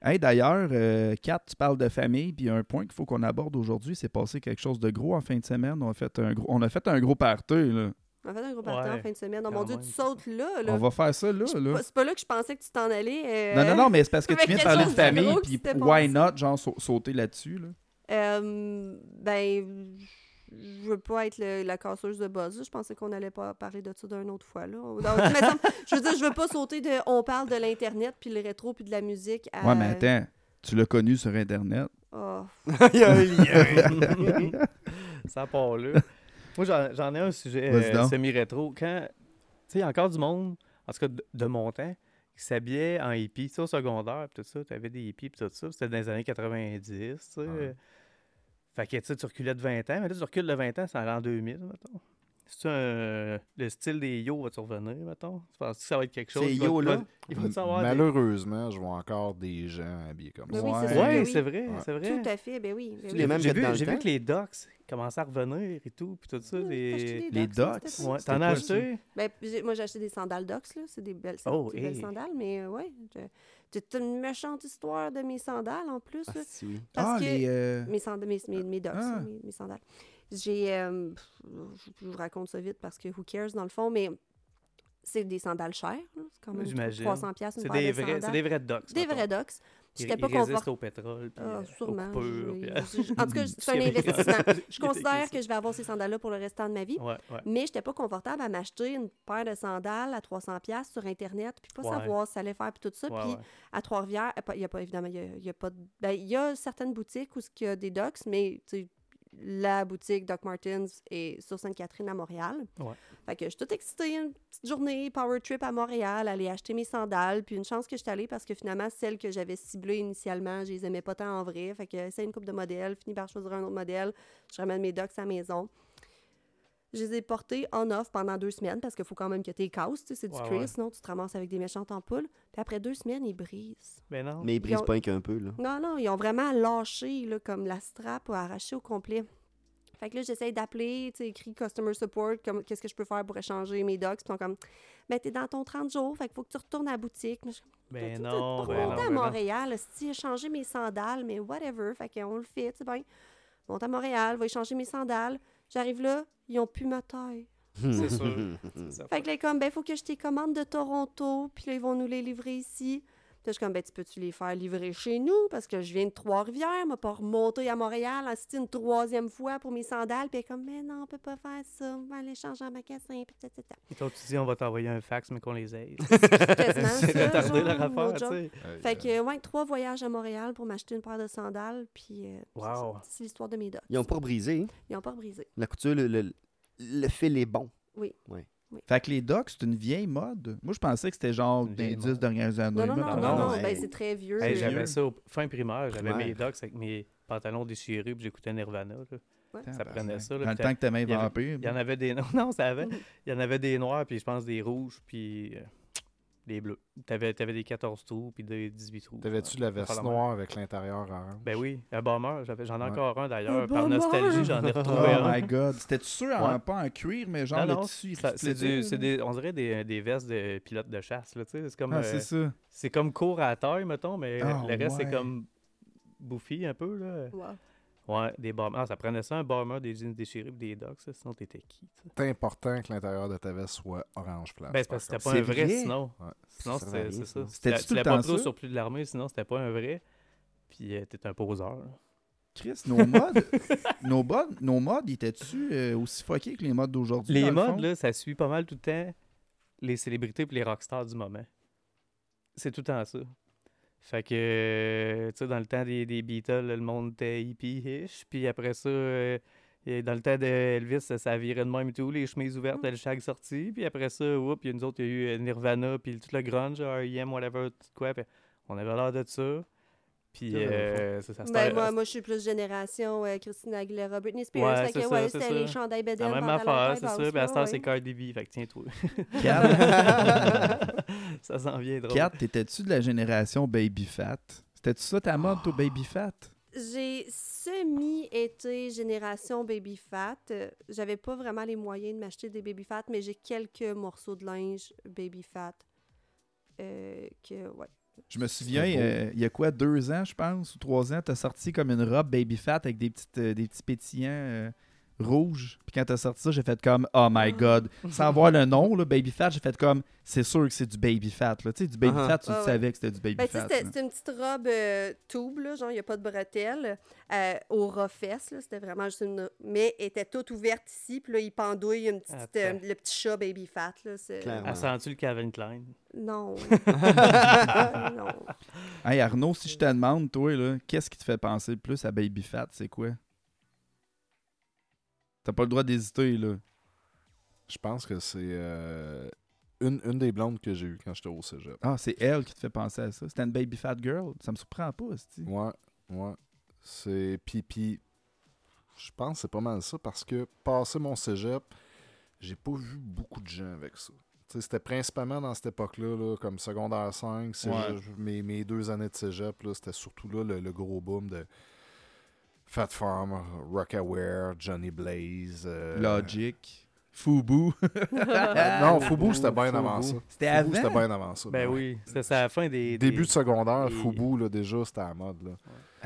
Hey, d'ailleurs, euh, Kat, tu parles de famille, puis un point qu'il faut qu'on aborde aujourd'hui, c'est passé quelque chose de gros en fin de semaine. On a fait un gros, on a fait un gros party, là. On a fait un gros party Ouais, en fin de semaine. Oh mon Dieu, tu sautes là. là. On va faire ça là, là. C'est pas là que je pensais que tu t'en allais. euh, Non, non, non, mais c'est parce que tu viens de parler de famille, puis why not, genre, sau- sauter là-dessus, là? Euh, ben, je veux pas être le- la casseuse de buzz. Je pensais qu'on allait pas parler de ça d'une autre fois. Là. Donc, mais ça me- je veux dire, je veux pas sauter de. On parle de l'Internet, puis le rétro, puis de la musique. À... Ouais, mais attends. Tu l'as connu sur Internet. Oh. Il y a un lien. Ça part là. Moi, j'en ai un sujet euh, semi-rétro. Quand, tu sais, il y a encore du monde, en tout cas de, de mon temps, qui s'habillait en hippie. Tu sais, au secondaire, pis tout ça, tu avais des hippies, pis tout ça. C'était dans les années 90, tu sais. Ouais. Fait que, tu sais, tu reculais de 20 ans, mais là, tu recules de 20 ans, c'est en l'an 2000, mettons. C'est un, le style des yo va-tu revenir, mettons? Tu penses que ça va être quelque chose? Ces Il va- yo, il va- là? Il va te avoir des- Malheureusement, je vois encore des gens habillés comme Ben ça. oui, c'est Ouais. sûr que Ouais, oui. c'est vrai, Ouais. c'est vrai. Tout à fait, ben oui. ben oui. J'ai vu, que les docs commençaient à revenir et tout, puis tout ça. Les- les Docs, Ouais, t'en as acheté? Ben, moi, j'ai acheté des sandales Docs, là. C'est des belles, Oh, des belles hey. sandales, mais euh, ouais. je- C'est une méchante histoire de mes sandales, en plus. Ah, si, oui. parce ah, que les. euh, mes, sand- mes, mes, Ah. mes, mes sandales. J'ai... euh, je vous raconte ça vite parce que who cares, dans le fond, mais c'est des sandales chères. C'est quand même J'imagine. 300 pièces une C'est des de vrais, c'est sandales. des vrais docs. Des mettons. vrais Docs. J'étais pas confortable. au pétrole, puis Ah, euh, sûrement. je- puis je- en tout cas, c'est un investissement. Je considère que je vais avoir ces sandales-là pour le restant de ma vie. Ouais, ouais. Mais j'étais pas confortable à m'acheter une paire de sandales à 300 pièces sur internet puis pas Ouais. savoir si ça allait faire puis tout ça puis à Trois-Rivières euh, il y a pas évidemment il y a, il y a pas de- ben, il y a certaines boutiques où il y a des docks mais tu sais, la boutique Doc Martens est sur Sainte-Catherine à Montréal. Ouais. Fait que je suis toute excitée, une petite journée power trip à Montréal, aller acheter mes sandales, puis une chance que je suis allée parce que finalement celles que j'avais ciblées initialement, je les aimais pas tant en vrai. Fait que c'est une coupe de modèles, fini par choisir un autre modèle, je ramène mes docks à la maison. Je les ai portés en off pendant deux semaines parce qu'il faut quand même que tu les casses, tu sais, c'est du Ouais, cuir, ouais. sinon tu te ramasses avec des méchantes ampoules. Puis après deux semaines, ils brisent. Mais non. Mais ils brisent ont- pas qu'un peu, là. Non, non, ils ont vraiment lâché, là, comme la strap a arraché au complet. Fait que là, j'essaye d'appeler, tu sais, écrit customer support, comme qu'est-ce que je peux faire pour échanger mes docs? Puis ils sont comme, ben, t'es dans ton 30 jours, fait qu'il faut que tu retournes à la boutique. Mais Ben non, ben non, à ben non. Montréal, si échanger mes sandales, mais whatever. Fait qu'on le fait, tu sais, ben, monte à Montréal, va échanger mes sandales. J'arrive là, ils ont plus ma taille. C'est sûr. Fait que là, comme, ben, faut que je t'ai commande de Toronto, puis là, ils vont nous les livrer ici. Puis je suis comme, ben, tu peux-tu les faire livrer chez nous? Parce que je viens de Trois-Rivières, m'a pas remonté à Montréal, assister une troisième fois pour mes sandales. Puis elle est comme, mais non, on peut pas faire ça, on va aller changer en magasin, puis ta. Et toi, tu dis, on va t'envoyer un fax, mais qu'on les aide. C'est retardé no affaire, tu sais. Fait que, ouais, trois voyages à Montréal pour m'acheter une paire de sandales, puis euh, c'est ça. Wow. c'est l'histoire de mes docs. Ils ont pas brisé. Ils ont pas brisé. La couture, le, le, le fil est bon. Fait que les docks, c'est une vieille mode. Moi, je pensais que c'était genre des vieille 10 mode. dernières années. Non, non, non, non, non, ben, c'est très vieux. Hey, euh, j'avais ça au fin primaire, j'avais Primaire. mes docs avec mes pantalons déchirés, puis j'écoutais Nirvana. là. ouais. Ça prenait ça. là, Dans le temps que t'aimais il y avait- vampire. Il y en avait des. Non, non, ça avait. Mhm. Il y en avait des noirs, puis je pense des rouges, puis des bleus. T'avais avais des 14 trous, puis des 18 trous. T'avais-tu la veste noire avec l'intérieur orange? Ben oui, un bomber. j'avais- J'en ai Ouais. encore un d'ailleurs. Par bomber! nostalgie, j'en ai Oh retrouvé un. my god. C'était sûr, en- Ouais. pas en cuir, mais genre Non, le non, tissu. Ça, C'est splitté, du, c'est là. des, on dirait des, des vestes de pilote de chasse. Là, tu sais, c'est comme, Ah, euh, c'est ça. c'est comme court à la taille, mettons, mais Ah, le reste, c'est comme bouffi un peu. Là. Wow. Ouais, des bombers. Ah, ça prenait ça, un bomber, des jeans déchirés, des docks. ça, Sinon, t'étais qui? C'est important que l'intérieur de ta veste soit orange flash. Ben, c'est parce que c'était pas un vrai, vrai? sinon. Ouais. Sinon, c'était ça. Tu tout le l'avais pas temps trop sur plus de l'armée, sinon c'était pas un vrai. Puis euh, t'es un poseur. là. Chris, nos modes, nos, modes, nos modes, étaient-tu euh, aussi fuckés que les modes d'aujourd'hui? Les dans le modes, fond? là, ça suit pas mal tout le temps les célébrités puis les rockstars du moment. C'est tout le temps ça. Fait que, tu sais, dans le temps des, des Beatles, le monde était hippie-ish. Puis après ça, euh, et dans le temps d'Elvis, ça, ça virait de même et tout. Les chemises ouvertes, le shag sorti. Puis après ça, oups, il y a nous autres, il y a eu euh, Nirvana, puis tout le grunge, R.E.M., whatever, tout quoi. Puis on avait l'air de ça. Puis Ça, euh, ça, ça Ben, fait- moi, moi, je suis plus génération euh, Christina Aguilera, Britney Spears. Ouais, fait c'est que, ça, ouais, c'est c'était les chandails la bedaines, même pantalons affaire, c'est ça. Puis à ce c'est Cardi B. Fait que tiens-toi. Kat, ça s'en vient drôle. Kat, t'étais-tu de la génération Baby Fat? C'était-tu ça ta mode, toi, Baby Fat? J'ai semi-été génération baby fat. J'avais pas vraiment les moyens de m'acheter des baby fat, mais j'ai quelques morceaux de linge baby fat. Euh, que, ouais. Je me souviens, euh, il y a quoi, deux ans, je pense, ou trois ans, t'as sorti comme une robe Baby Fat avec des, petites, euh, des petits pétillants. Rouge. Puis quand t'as sorti ça, j'ai fait comme Oh my god. Sans voir le nom, là, Baby Fat, j'ai fait comme C'est sûr que c'est du Baby Fat. Là. Tu sais, du Baby Uh-huh. Fat, tu Ouais, le ouais. savais que c'était du Baby Ben, Fat. c'était une petite robe euh, tube, là, genre, il n'y a pas de bretelles, euh, au ras-fesse, là, c'était vraiment juste une... Mais elle était toute ouverte ici, puis là, il pendouille une petite, euh, le petit chat Baby Fat, là, c'est... Clairement. Elle sent-tu le Calvin Klein? Non. non. Hey Arnaud, si je te demande, toi, là, qu'est-ce qui te fait penser le plus à Baby Fat C'est quoi? T'as pas le droit d'hésiter, là. Je pense que c'est euh, une, une des blondes que j'ai eues quand j'étais au cégep. Ah, c'est elle qui te fait penser à ça. C'était une Baby Fat Girl. Ça me surprend pas, c'ti. Ouais, ouais. C'est. Puis, puis je pense que c'est pas mal ça parce que, passé mon cégep, j'ai pas vu beaucoup de gens avec ça. C'était principalement dans cette époque-là, là, comme secondaire 5, cégep, mes, mes deux années de cégep, c'était surtout là le, le gros boom de Fat Farm, Rockaware, Johnny Blaze. euh, Logic. Fubu. Non, Fubu, c'était bien avant ça. C'était Fubu, c'était avant. bien avant ça. Ben oui, c'était à la fin des. Début des- de secondaire, des- Fubu, là, déjà, c'était à la mode. Là.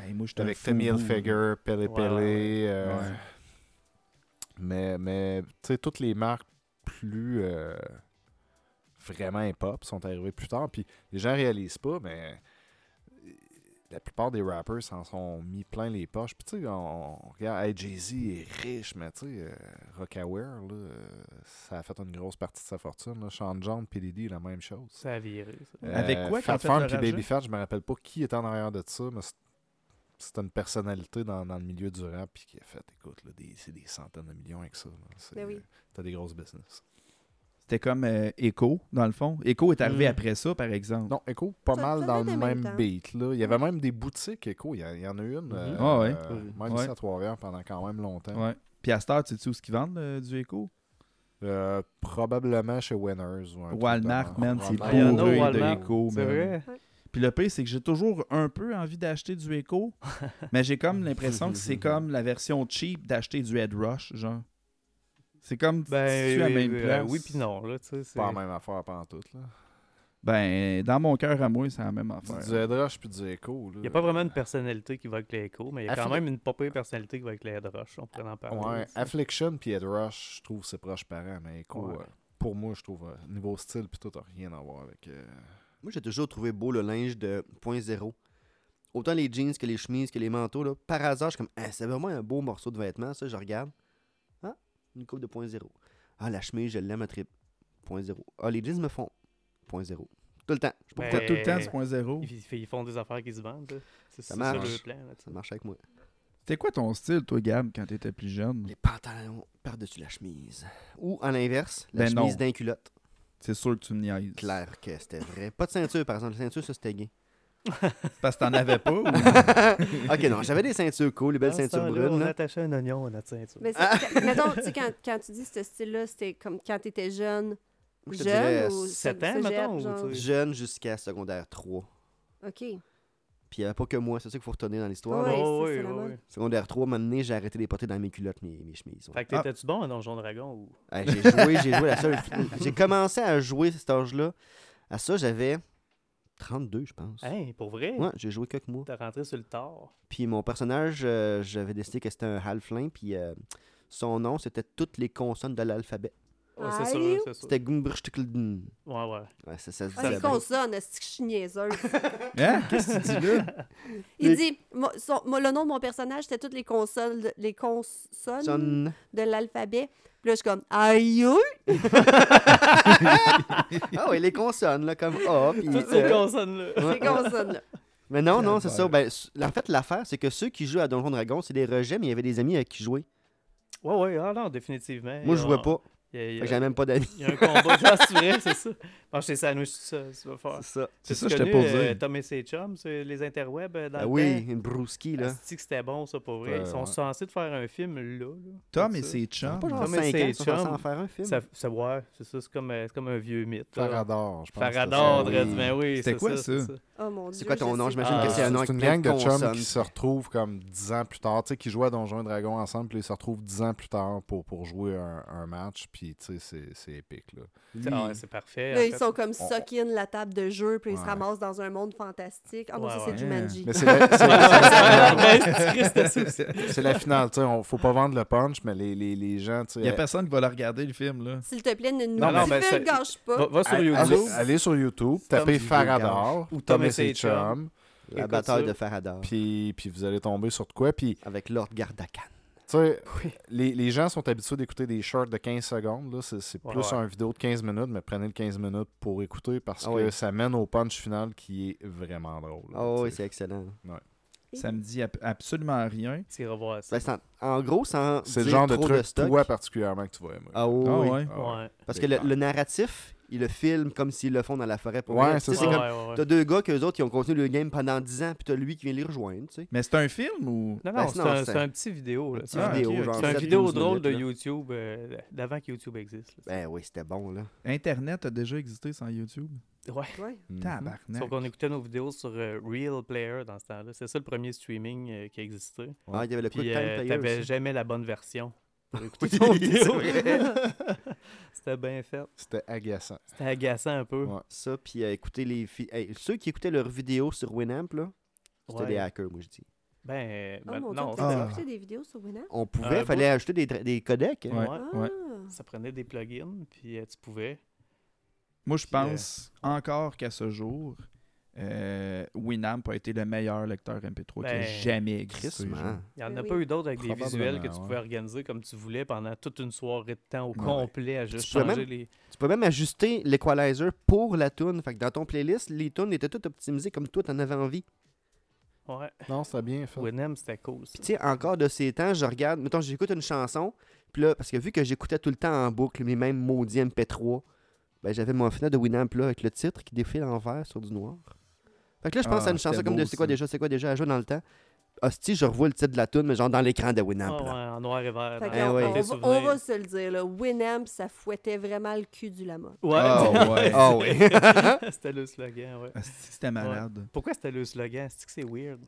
Hey, moi, Avec Tommy Hilfiger, Pele Ouais, Pele. ouais, euh, Ouais. Mais, mais tu sais, toutes les marques plus euh, vraiment hip-hop sont arrivées plus tard. Puis les gens réalisent pas, mais euh, la plupart des rappers s'en sont mis plein les poches. Puis tu sais, on, on regarde, hey, Jay-Z est riche, mais tu sais, euh, Rockaware, là, euh, ça a fait une grosse partie de sa fortune. Là. Sean John, P. Diddy, la même chose. Ça a viré, ça. Euh, Avec quoi Fat Farm puis Baby? Fat, je me rappelle pas qui était en arrière de ça, mais c'est- une personnalité dans, dans le milieu du rap puis qui a fait, écoute, là, des, c'est des centaines de millions avec ça. là. C'est- Ben oui. T'as des grosses business. C'était comme euh, Echo, dans le fond. Echo est arrivé Mm. après ça, par exemple. Non, Echo, pas Ça- mal ça dans le même temps. beat. Là. Il y avait même des boutiques Echo. Il y, en- il y en a une. Euh, Ah ouais? euh, même Ouais. ici à Trois-Rivières pendant quand même longtemps. Ouais. Puis à cette heure, tu sais où ce qu'ils vendent, euh, du Echo? Euh, probablement chez Winners. Ou un truc Walmart, man, c'est bourré de. Echo, C'est vrai? Puis le pire, c'est que j'ai toujours un peu envie d'acheter du Echo, mais j'ai comme l'impression que c'est comme la version cheap d'acheter du Head Rush, genre. C'est comme Ben, tu la même euh, place. oui puis non, là, tu sais. c'est- Pas la même affaire pendant tout. Là. Ben, dans mon cœur à moi, c'est la même affaire. Du Headrush puis du Echo. là. Il n'y a pas vraiment une personnalité qui va avec les échos, mais il y a quand même une pas personnalité qui va avec les headrush. On pourrait en parler. Ouais. Affliction puis Headrush, je trouve que c'est proche parent, mais Echo, Ouais. euh, pour moi, je trouve, euh, niveau style puis tout, a rien à voir avec. euh, Moi, j'ai toujours trouvé beau le linge de point zéro. Autant les jeans que les chemises que les manteaux. Là. Par hasard, je suis comme, Ah, c'est vraiment un beau morceau de vêtement, ça. Je regarde. Une coupe de point zéro. Ah, la chemise, je l'aime à trip. Point zéro. Ah, les jeans me font. Point zéro. Tout le temps. Je Ben, tout le temps ce point zéro. Ils, ils font des affaires qui se vendent. C'est Ça c'est marche. le plan. là, tu sais. Ça marche avec moi. C'était quoi ton style, toi, Gab, quand t'étais plus jeune? Les pantalons par-dessus la chemise. Ou, en l'inverse, la Ben chemise d'un culotte. C'est sûr que tu me niaises. Clair que c'était vrai. Pas de ceinture, par exemple. La ceinture, ça, c'était gay. Parce que t'en avais pas ou... ok, non, j'avais des ceintures cool, les belles ceintures brunes. On là. attachait un oignon à notre ceinture. Mais mettons, tu sais, quand, quand tu dis ce style-là, c'était comme quand tu étais jeune. Moi, je te dirais, Jeune ou sept cé- ans, cégep, mettons, ou genre? Jeune jusqu'à secondaire 3. OK. Puis il n'y avait pas que moi, c'est ça qu'il faut retenir dans l'histoire. Oh, oui, oui, oui. Secondaire 3, un moment donné, j'ai arrêté de les porter dans mes culottes, mes, mes chemises. ouais. Fait que Ah. t'étais-tu bon à Donjon Dragon ou? J'ai joué, j'ai joué la seule. J'ai commencé à jouer à cet âge-là. À ça, j'avais 32, je pense. Hein, pour vrai? Ouais, j'ai joué quelques mois. T'es rentré sur le tard. Puis mon personnage, euh, j'avais décidé que c'était un halfling, puis euh, son nom, c'était toutes les consonnes de l'alphabet. Ouais, c'est c'est sûr. C'était Gumbrchtiklden. Ouais, ouais. Ouais, ça, ça se Ah, disait les consonnes, est-ce que je suis niaiseuse? Hein? Qu'est-ce que tu dis là? Il dit, moi, son- moi, le nom de mon personnage, c'était toutes les consonnes, les consonnes Sonne. de l'alphabet. Puis là, je suis comme, aïe! Ah oui, les consonnes, là, comme A. puis Toutes ces consonnes-là. Ouais. ces consonnes-là. Mais non, non, c'est ça. Ben, s- en fait, l'affaire, c'est que ceux qui jouent à Donjon Dragon, c'est des rejets, mais il y avait des amis avec qui jouer. Ouais, ouais, ah non, définitivement. Moi, je jouais pas. Que j'avais même pas d'amis. il y a un combat. Ah, c'est vrai, c'est ça. Bon, c'est sandwich, c'est ça, tu vas faire. C'est ça. C'est ça, Tu je t'ai connais, posé. euh, Tom et ses chums, les interwebs euh, dans Ah le oui, une brouski, là. Asti que c'était bon, ça, pour vrai. Ils sont ouais. censés de faire un film là. là Tom et ça. ses chums. Pas genre Tom et 5 ans, ses chums. en faire un film. Ça, ça, ouais, c'est ça, c'est comme, euh, c'est comme un vieux mythe. Farador, je pense. que Farador, ben oui. C'était c'est quoi, c'est ça? Oh mon dieu. C'est quoi ton nom? sais J'imagine pas. que c'est un nom c'est une gang de chums qui se retrouvent comme 10 ans plus tard, tu sais, qui jouent à Donjons et Dragons ensemble, puis ils se retrouvent 10 ans plus tard pour, pour jouer un, un match, puis tu sais, c'est- c'est épique, là. Ah ouais, c'est parfait. Là, en ils fait. sont comme On- suck in la table de jeu, puis ils se ramassent dans un monde fantastique. Ah non, Ouais, ça, c'est ouais. Jumanji. Mais c'est la, finale, tu sais, on- faut pas vendre le punch, mais les, les, les gens, tu Il y a sais, personne qui va le regarder, le film, là. S'il te plaît, ne nous Non, non, gâche pas. Va, sur allez, YouTube. allez sur YouTube, tapez Ou ou Ses chums, La bataille ça. de Faradar. puis, puis vous allez tomber sur de quoi, puis Avec Lord Gardakan. Tu sais, les, les gens sont habitués d'écouter des shorts de 15 secondes. là. C'est, c'est Ouais, plus ouais. un vidéo de 15 minutes, mais prenez le 15 minutes pour écouter parce Ah que oui. ça mène au punch final qui est vraiment drôle. là, Oh oui, c'est excellent. Ça me dit ab- absolument rien. Tu iras voir ça. Ben, c'est en, en gros, sans C'est le genre de truc, stock. toi particulièrement, que tu vas aimer. Ah oui, Ah oui. ouais. Ah ouais? Ouais. Parce que le, le narratif, ils le filment comme s'ils le font dans la forêt. Pour Ouais, c'est ça. comme- Ouais, ouais, ouais. T'as deux gars qu'eux autres, ils ont continué le game pendant 10 ans, puis t'as lui qui vient les rejoindre, tu sais. Mais c'est un film ou? Non, Ben, non, c'est non, un, c'est c'est un petit vidéo. là. Petit C'est un- Ah, vidéo, ok, genre C'est une 7, vidéo 12 drôle de là. YouTube, euh, d'avant que YouTube existe. là. Ben oui, c'était bon, là. Internet a déjà existé sans YouTube? Ouais. Ouais. Mhm. Tabarnak. Sauf qu'on écoutait nos vidéos sur euh, Real Player dans ce temps-là. C'est ça le premier streaming euh, qui existait. Ouais. Ah, il y avait le Puis quick time euh, player t'avais aussi. jamais la bonne version pour écouter Oui, ton c'est vidéo. vrai. C'était bien fait. C'était agaçant. C'était agaçant un peu. Ouais. Ça, puis euh, écouter les fi- hey, ceux qui écoutaient leurs vidéos sur Winamp, là, c'était Ouais. des hackers, moi, je dis. Ben, Oh ben, mon non, dieu, Ah. des vidéos sur Winamp? On pouvait, Euh, fallait ajouter des, codecs. hein. Ouais, Ah. ouais. ça prenait des plugins, puis euh, tu pouvais. Moi, je euh, pense encore qu'à ce jour, euh, Winamp a été le meilleur lecteur MP3 qui a Ben, jamais existé. Il n'y en a oui. pas eu d'autres avec des visuels que tu ouais. pouvais organiser comme tu voulais pendant toute une soirée de temps au Ouais. complet à juste Tu changer même- les. Tu peux même ajuster l'equalizer pour la tune. Fait que dans ton playlist, les tunes étaient toutes optimisées comme toi, t'en avais envie. Ouais. Non, c'était bien fait. Winamp, c'était cool. ça. Puis tu sais, encore de ces temps, je regarde, mettons, j'écoute une chanson, puis là, parce que vu que j'écoutais tout le temps en boucle mes mêmes maudits MP3, ben j'avais mon fenêtre de Winamp là avec le titre qui défile en vert sur du noir. Fait que là, je pense Ah, à une chanson comme de c'est quoi déjà, c'est quoi déjà à jouer dans le temps. Hostie, je revois le titre de la tune, mais genre dans l'écran de Winamp. Ah ouais, en noir et vert. Fait on, ouais. va, on souvenirs. va se le dire, là, Winamp, ça fouettait vraiment le cul du lama. Ouais. Ah, ouais. Ah ouais. c'était le slogan, ouais. Ah, C'était malade. Pourquoi c'était le slogan? C'est que c'est weird?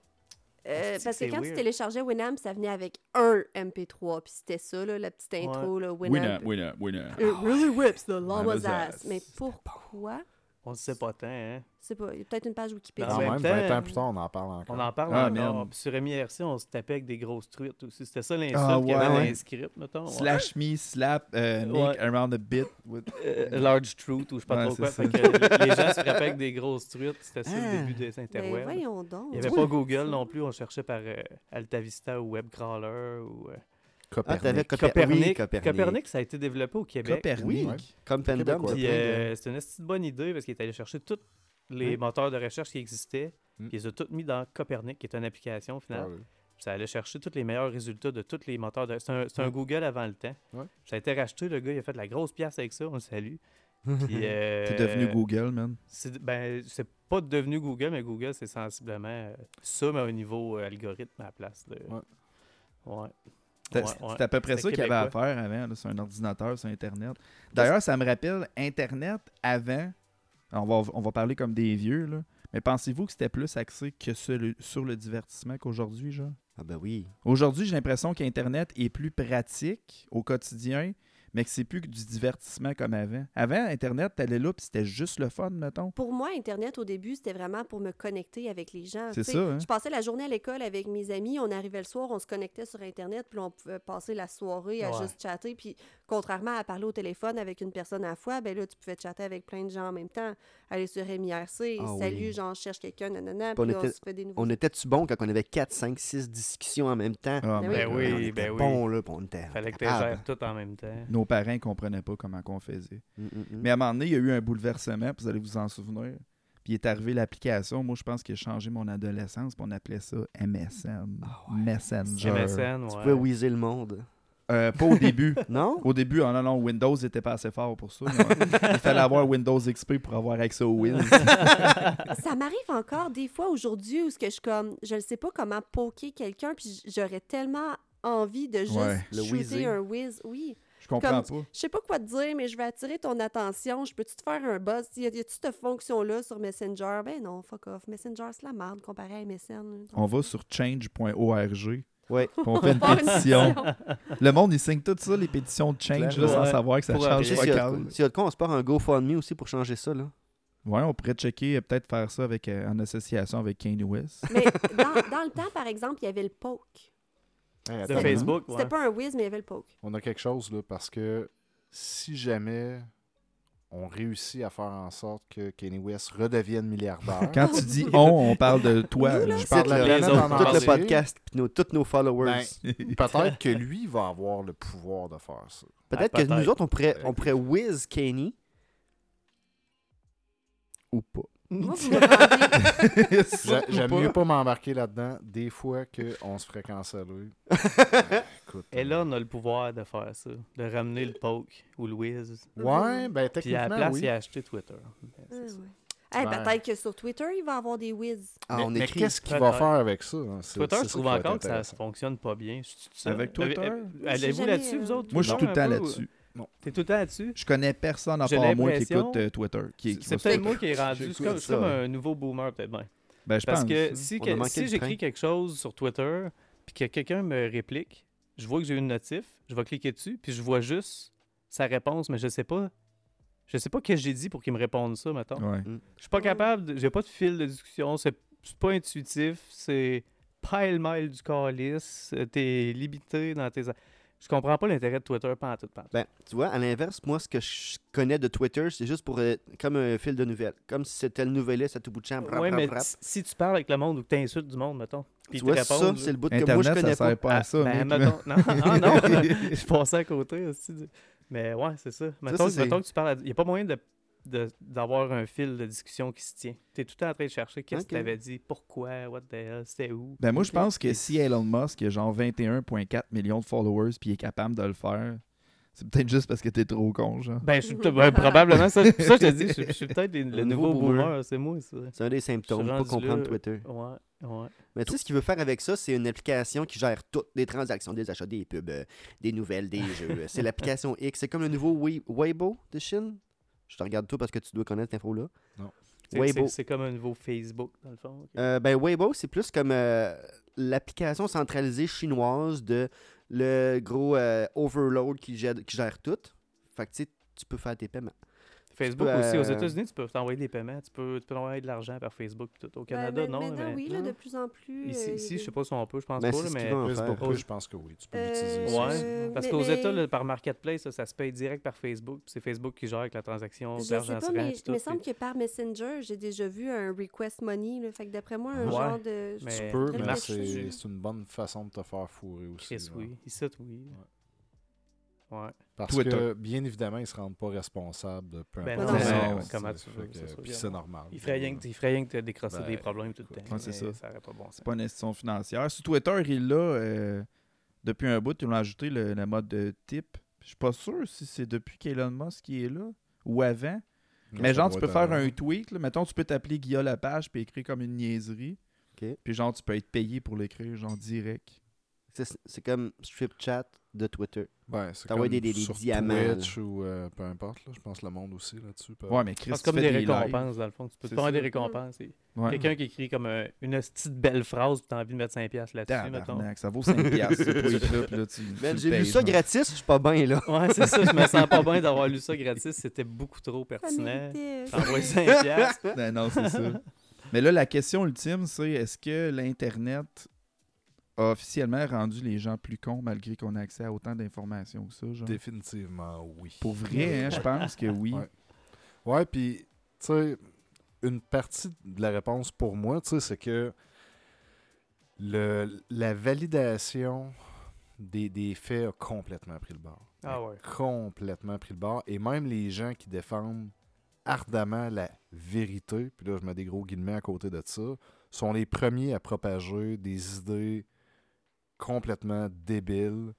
Euh, parce que quand tu téléchargeais Winamp, ça venait avec un MP3, puis c'était ça, là, la petite intro, là, Winamp. Winamp, Winamp, Winamp. It really whips the llama's ass. Mais pourquoi? On ne sait pas tant, hein. Sais pas, il y a peut-être une page Wikipédia. Quand même même, temps, 20 ans plus tard, on en parle encore. On en parle Ah, encore. Puis sur MIRC, on se tapait avec des grosses truites aussi. C'était ça l'insulte Ah, qu'il y avait ouais. dans les scripts, mettons. ouais. Slash me, slap, euh, Nick around the bit. with- Euh, large truth ou je sais pas Ouais, trop quoi. c'est Fait que les gens se frappaient avec des grosses truites. C'était ça Ah. le début des interwebs. Ben, voyons donc. Il n'y avait pas Google non plus. On cherchait par euh, AltaVista ou WebCrawler ou euh, Ah, Copernic. Coper- Copernic. oui, Copernic. Copernic, ça a été développé au Québec. Copernic. Oui. Ouais. Comme Pendum. Québécois. t'as Puis plein de- euh, c'était une bonne idée parce qu'il est allé chercher tous les Hein? moteurs de recherche qui existaient. Mm. Puis il les a tous mis dans Copernic, qui est une application au final. Ah, oui. Ça allait chercher tous les meilleurs résultats de tous les moteurs de. C'est un, c'est. Google avant le temps. Ouais. Ça a été racheté, le gars, il a fait de la grosse pièce avec ça, on le salue. Puis, euh, T'es devenu Google, man. C'est ben, c'est pas devenu Google, mais Google, c'est sensiblement euh, ça, mais au niveau euh, algorithme à la place de. Ouais. Ouais. C'était Ouais, ouais. c'était à peu près ça qu'il y avait à faire avant, là, sur un ordinateur, sur Internet. D'ailleurs, ça me rappelle Internet avant. On va, on va parler comme des vieux, là. Mais pensez-vous que c'était plus axé que sur le, sur le divertissement qu'aujourd'hui, genre? Ah ben oui. Aujourd'hui, j'ai l'impression qu'Internet est plus pratique au quotidien, mais que c'est plus que du divertissement comme avant. Avant, Internet, t'allais là, puis c'était juste le fun, mettons. Pour moi, Internet, au début, c'était vraiment pour me connecter avec les gens. C'est ça, hein? Je passais la journée à l'école avec mes amis. On arrivait le soir, on se connectait sur Internet, puis on pouvait passer la soirée à Ouais. juste chatter. Puis, contrairement à parler au téléphone avec une personne à la fois, ben là, tu pouvais chatter avec plein de gens en même temps. Aller sur MIRC, Ah salut, oui. genre, je cherche quelqu'un, nanana. Puis on Puis là, on était- se fait des nouveaux. On était-tu bon quand on avait 4, 5, 6 discussions en même temps? Ah, Ben Ben oui, on était ben oui. bon, là, on était Fallait que tu tout en même temps. Nos parents comprenaient pas comment qu'on faisait. Mm, mm, mm. Mais à un moment donné, il y a eu un bouleversement, puis vous allez vous en souvenir. Puis il est arrivé l'application. Moi, je pense qu'il a changé mon adolescence, puis on appelait ça MSN. Ah Messenger. MSN, Tu pouvais whizzer le monde. Euh, pas au début. Non? Au début, oh non, non, Windows était pas assez fort pour ça. Il fallait avoir Windows XP pour avoir accès au Win. Ça m'arrive encore des fois aujourd'hui où ce que je comme je ne sais pas comment poker quelqu'un puis j'aurais tellement envie de juste Ouais. Le shooter un whiz. Oui. Je comprends Comme- pas. Je sais pas quoi te dire, mais je vais attirer ton attention. Je peux-tu te faire un buzz? Y a-tu cette fonction-là sur Messenger? Ben non, fuck off. Messenger, c'est la merde comparé à MSN. On va sur change.org. Ouais. On fait une pétition. Le monde, il signe tout ça, les pétitions de change, là, sans Ouais. savoir que ça Pour change S'il pas y, a de quoi- de on se part un GoFundMe aussi pour changer ça. Là. Ouais, on pourrait checker, euh, peut-être faire ça avec, euh, en association avec Kanye West. Mais dans, dans le temps, par exemple, il y avait le poke. Hey, De attends, Facebook, C'était ouais. pas un whiz, mais il y avait le poke. On a quelque chose là parce que si jamais on réussit à faire en sorte que Kanye West redevienne milliardaire, Quand tu dis on, on parle de toi. Nous, là. je parle de la les autres, Tout parle le podcast, puis nos, tous nos followers. ben, peut-être que lui va avoir le pouvoir de faire ça. peut-être Ah, que nous autres, on pourrait, on pourrait whiz Kenny. Ou pas. Moi, vous J'aime pas. mieux pas m'embarquer là-dedans des fois qu'on se ferait canceller. Écoute, Et là, on a le pouvoir de faire ça, de ramener le poke ou le whiz. Ouais, ben Puis à la techniquement, place, oui. il a acheté Twitter. Ben, Ah, c'est ça. ouais. Hey, Ben. Peut-être que sur Twitter, il va y avoir des whiz. Ah, on mais écrit. qu'est-ce qu'il va Peut-être. faire avec ça? hein? C'est- Twitter, c'est je ça trouve qui va être encore que ça intéressant. fonctionne pas bien. Avec Twitter? Avez- J'ai Allez-vous jamais, là-dessus, euh, vous autres? Moi, je suis tout le temps peu, là-dessus. T'es tout le temps là-dessus? Je connais personne à part moi qui écoute euh, Twitter. Qui, qui C'est peut-être moi qui est rendu. C'est comme, un nouveau boomer, peut-être bien. Ben, je Parce pense. que si, que- j'écris quelque chose sur Twitter, puis que quelqu'un me réplique, je vois que j'ai une notif, je vais cliquer dessus, puis je vois juste sa réponse, mais je sais pas. Je sais pas ce que j'ai dit pour qu'il me réponde ça, mettons. Ouais. Je suis pas capable, de- j'ai pas de fil de discussion, c'est c'est pas intuitif, c'est pile-mile du calice, euh, t'es limité dans tes. Je comprends pas l'intérêt de Twitter pas en tout pas. Ben, tu vois, à l'inverse, moi, ce que je connais de Twitter, c'est juste pour euh, comme un fil de nouvelles. Comme si c'était le nouvelliste à tout bout de champ. brap, Ouais, brap, mais brap. si- tu parles avec le monde ou que t'insultes du monde, mettons, puis Tu vois, ça, répondent, c'est le bout que Internet, moi, je ça connais pas. sert pas à ça, ben, mec, là. mettons- non, ah, non, je passais à côté aussi. Mais ouais, c'est ça. Mettons, ça, mettons que tu parles. Il n'y a pas moyen de- d'avoir un fil de discussion qui se tient. Tu es tout le temps en train de chercher qu'est-ce Ok. que tu avais dit, pourquoi, what the hell, c'était où. Ben, moi, je pense que si Elon Musk a genre 21,4 millions de followers puis est capable de le faire, c'est peut-être juste parce que t'es trop con, genre. Ben, je suis ben, probablement, ça, ça, je te dis, je, je suis peut-être le, Le nouveau nouveau boomer, boomer. c'est moi, ça. C'est un des symptômes, pas comprendre. Twitter. Ouais, ouais. Mais tu sais, ce qu'il veut faire avec ça, c'est une application qui gère toutes les transactions, des achats, des pubs, euh, des nouvelles, des jeux. C'est l'application X. C'est comme le nouveau Wei- Weibo de Chine? Je te regarde tout parce que tu dois connaître cette info-là. Weibo. c'est- comme un nouveau Facebook, dans le fond. Euh, ben, Weibo, c'est plus comme euh, l'application centralisée chinoise de le gros euh, overload qui gère, qui gère tout. Fait que tu sais, tu peux faire tes paiements. Facebook peux, aussi, aux euh, États-Unis, tu peux t'envoyer des paiements, tu peux, tu peux envoyer de l'argent par Facebook. Tout. Au Canada, Ben, non. Maintenant, mais... oui, là, de plus en plus. Ici, euh, ici, je sais pas si on peut, je pense Ben, pas, là, mais... plus, je pense que oui, tu peux Euh, l'utiliser. Ouais, Euh, parce qu'aux mais- États, là, par Marketplace, ça, ça se paye direct par Facebook. C'est Facebook qui gère avec la transaction Je sais d'argent pas, mais il me semble que par Messenger, j'ai déjà vu un request money. Là, fait que d'après moi, un Ouais, genre de. mais- Tu peux, mais c'est une bonne façon de te faire fourrer aussi. Chris, là. oui. Ici, oui. Ouais. Parce Twitter. que, bien évidemment, ils ne se rendent pas responsables de peu Ben non, non, comment tu veux, Puis c'est normal. Il ferait rien que, il ferait rien que te décrosser Ben, des problèmes tout le temps. c'est ça. Pas bon sens. C'est pas une institution financière. Sur Twitter, il l'a euh, depuis un bout, ils ont ajouté le, le mode de type. Je suis pas sûr si c'est depuis qu'Elon Musk qui est là ou avant. Mais genre, tu peux faire un tweet. Là. Mettons, tu peux t'appeler Guillaume Lapage puis écrire comme une niaiserie. Puis genre, tu peux être payé pour l'écrire, genre direct. C'est c'est comme Strip Chat de Twitter. C'est comme des- des- des sur diamants, Twitch ou euh, peu importe. Là, je pense le monde aussi là-dessus. peut- Ouais, mais Chris, C'est tu comme des lives. récompenses, dans le fond. Tu peux te prendre des récompenses. c'est Ouais. Quelqu'un qui écrit comme un- une petite belle phrase, puis t'as envie de mettre 5$ piastres là-dessus, mettons. Ça vaut 5 piastres, ce tweet-là. puis là, tu- Ben, tu j'ai lu ça gratis, je suis pas bien là. Ouais, c'est ça. Je me sens pas bien d'avoir lu ça gratis. C'était beaucoup trop pertinent. T'envoies 5$. piastres. Ben non, c'est ça. Mais là, la question ultime, c'est est-ce que l'Internet a officiellement rendu les gens plus cons malgré qu'on a accès à autant d'informations que ça? Genre? Définitivement, oui. Pour vrai, hein, je pense que oui. Ouais. Ouais, puis, tu sais, une partie de la réponse pour moi, tu sais, c'est que le, la validation des, des faits a complètement pris le bord. Ah ouais. Complètement pris le bord. Et même les gens qui défendent ardemment la vérité, puis là, je mets des gros guillemets à côté de ça, sont les premiers à propager des idées complètement débiles,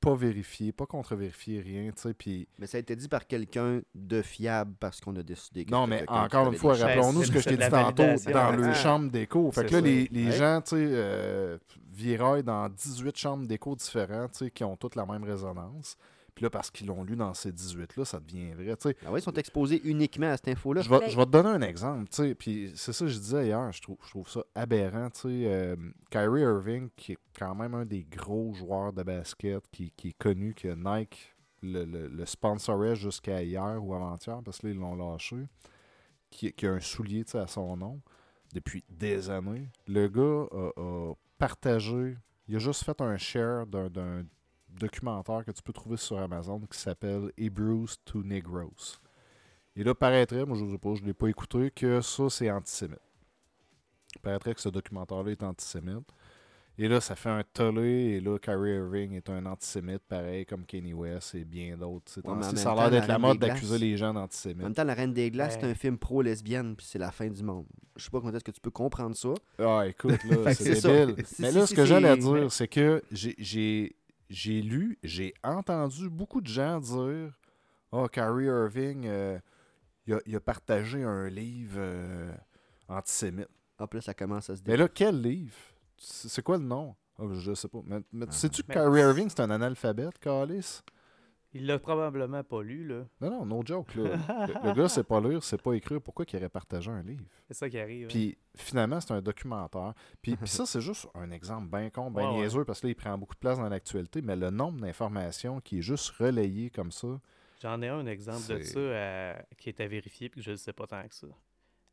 pas vérifiées, pas contre-vérifiées, rien, tu sais, puis... Mais ça a été dit par quelqu'un de fiable parce qu'on a décidé que Non, mais encore une fois, rappelons-nous ce que je t'ai dit tantôt dans Ah. le chambre d'écho. Fait C'est que là, ça. les, les Ouais. gens, tu sais, euh, viraillent dans 18 chambres d'écho différentes, tu sais, qui ont toutes la même résonance. Puis là, parce qu'ils l'ont lu dans ces 18-là, ça devient vrai. Tu sais, Ah ouais, ils sont exposés uniquement à cette info-là. je vais, Ben- je vais te donner un exemple, tu sais, puis c'est ça que je disais hier, je trouve, je trouve ça aberrant, tu sais, euh, Kyrie Irving, qui est quand même un des gros joueurs de basket, qui, qui est connu, que Nike le, le, le sponsorait jusqu'à hier ou avant-hier, parce que là, ils l'ont lâché, qui, qui a un soulier, tu sais, à son nom, depuis des années. Le gars a, a partagé, il a juste fait un share d'un documentaire que tu peux trouver sur Amazon qui s'appelle Hebrews to Negroes. Et là, paraîtrait, moi je ne pas, je ne l'ai pas écouté, que ça c'est antisémite. Il paraîtrait que ce documentaire-là est antisémite. Et là, ça fait un tollé, et là, Kyrie Irving est un antisémite, pareil comme Kanye West et bien d'autres. Ouais, en ça a l'air d'être la mode d'accuser les gens En d'antisémites. même temps, La Reine des Glaces, c'est un film pro-lesbienne, puis c'est la fin du monde. Je sais pas comment est-ce que tu peux comprendre ça. Ah, écoute, là, c'est ça. débile. Mais là, si, ce que j'allais dire, c'est que j'ai- j'ai lu, j'ai entendu beaucoup de gens dire Ah, Kyrie Irving, euh, il, a, il a partagé un livre euh, antisémite. Ah, puis là, ça commence à se Mais là, quel livre? C'est quoi le nom? Ah, Je sais pas. Mais, mais Ah. sais-tu que Mais- Kyrie Irving, c'est un analphabète, Calis? Il l'a probablement pas lu, là. Non, non, no joke. Là. le, le gars, c'est pas lire, c'est pas écrire. Pourquoi qu'il aurait partagé un livre? C'est ça qui arrive. hein. Puis finalement, c'est un documentaire. Puis, puis ça, c'est juste un exemple bien con, bien Ouais, ouais. niaiseux, parce que là, il prend beaucoup de place dans l'actualité, mais le nombre d'informations qui est juste relayé comme ça. J'en ai un exemple de ça euh, qui est à vérifier puis que je ne sais pas tant que ça.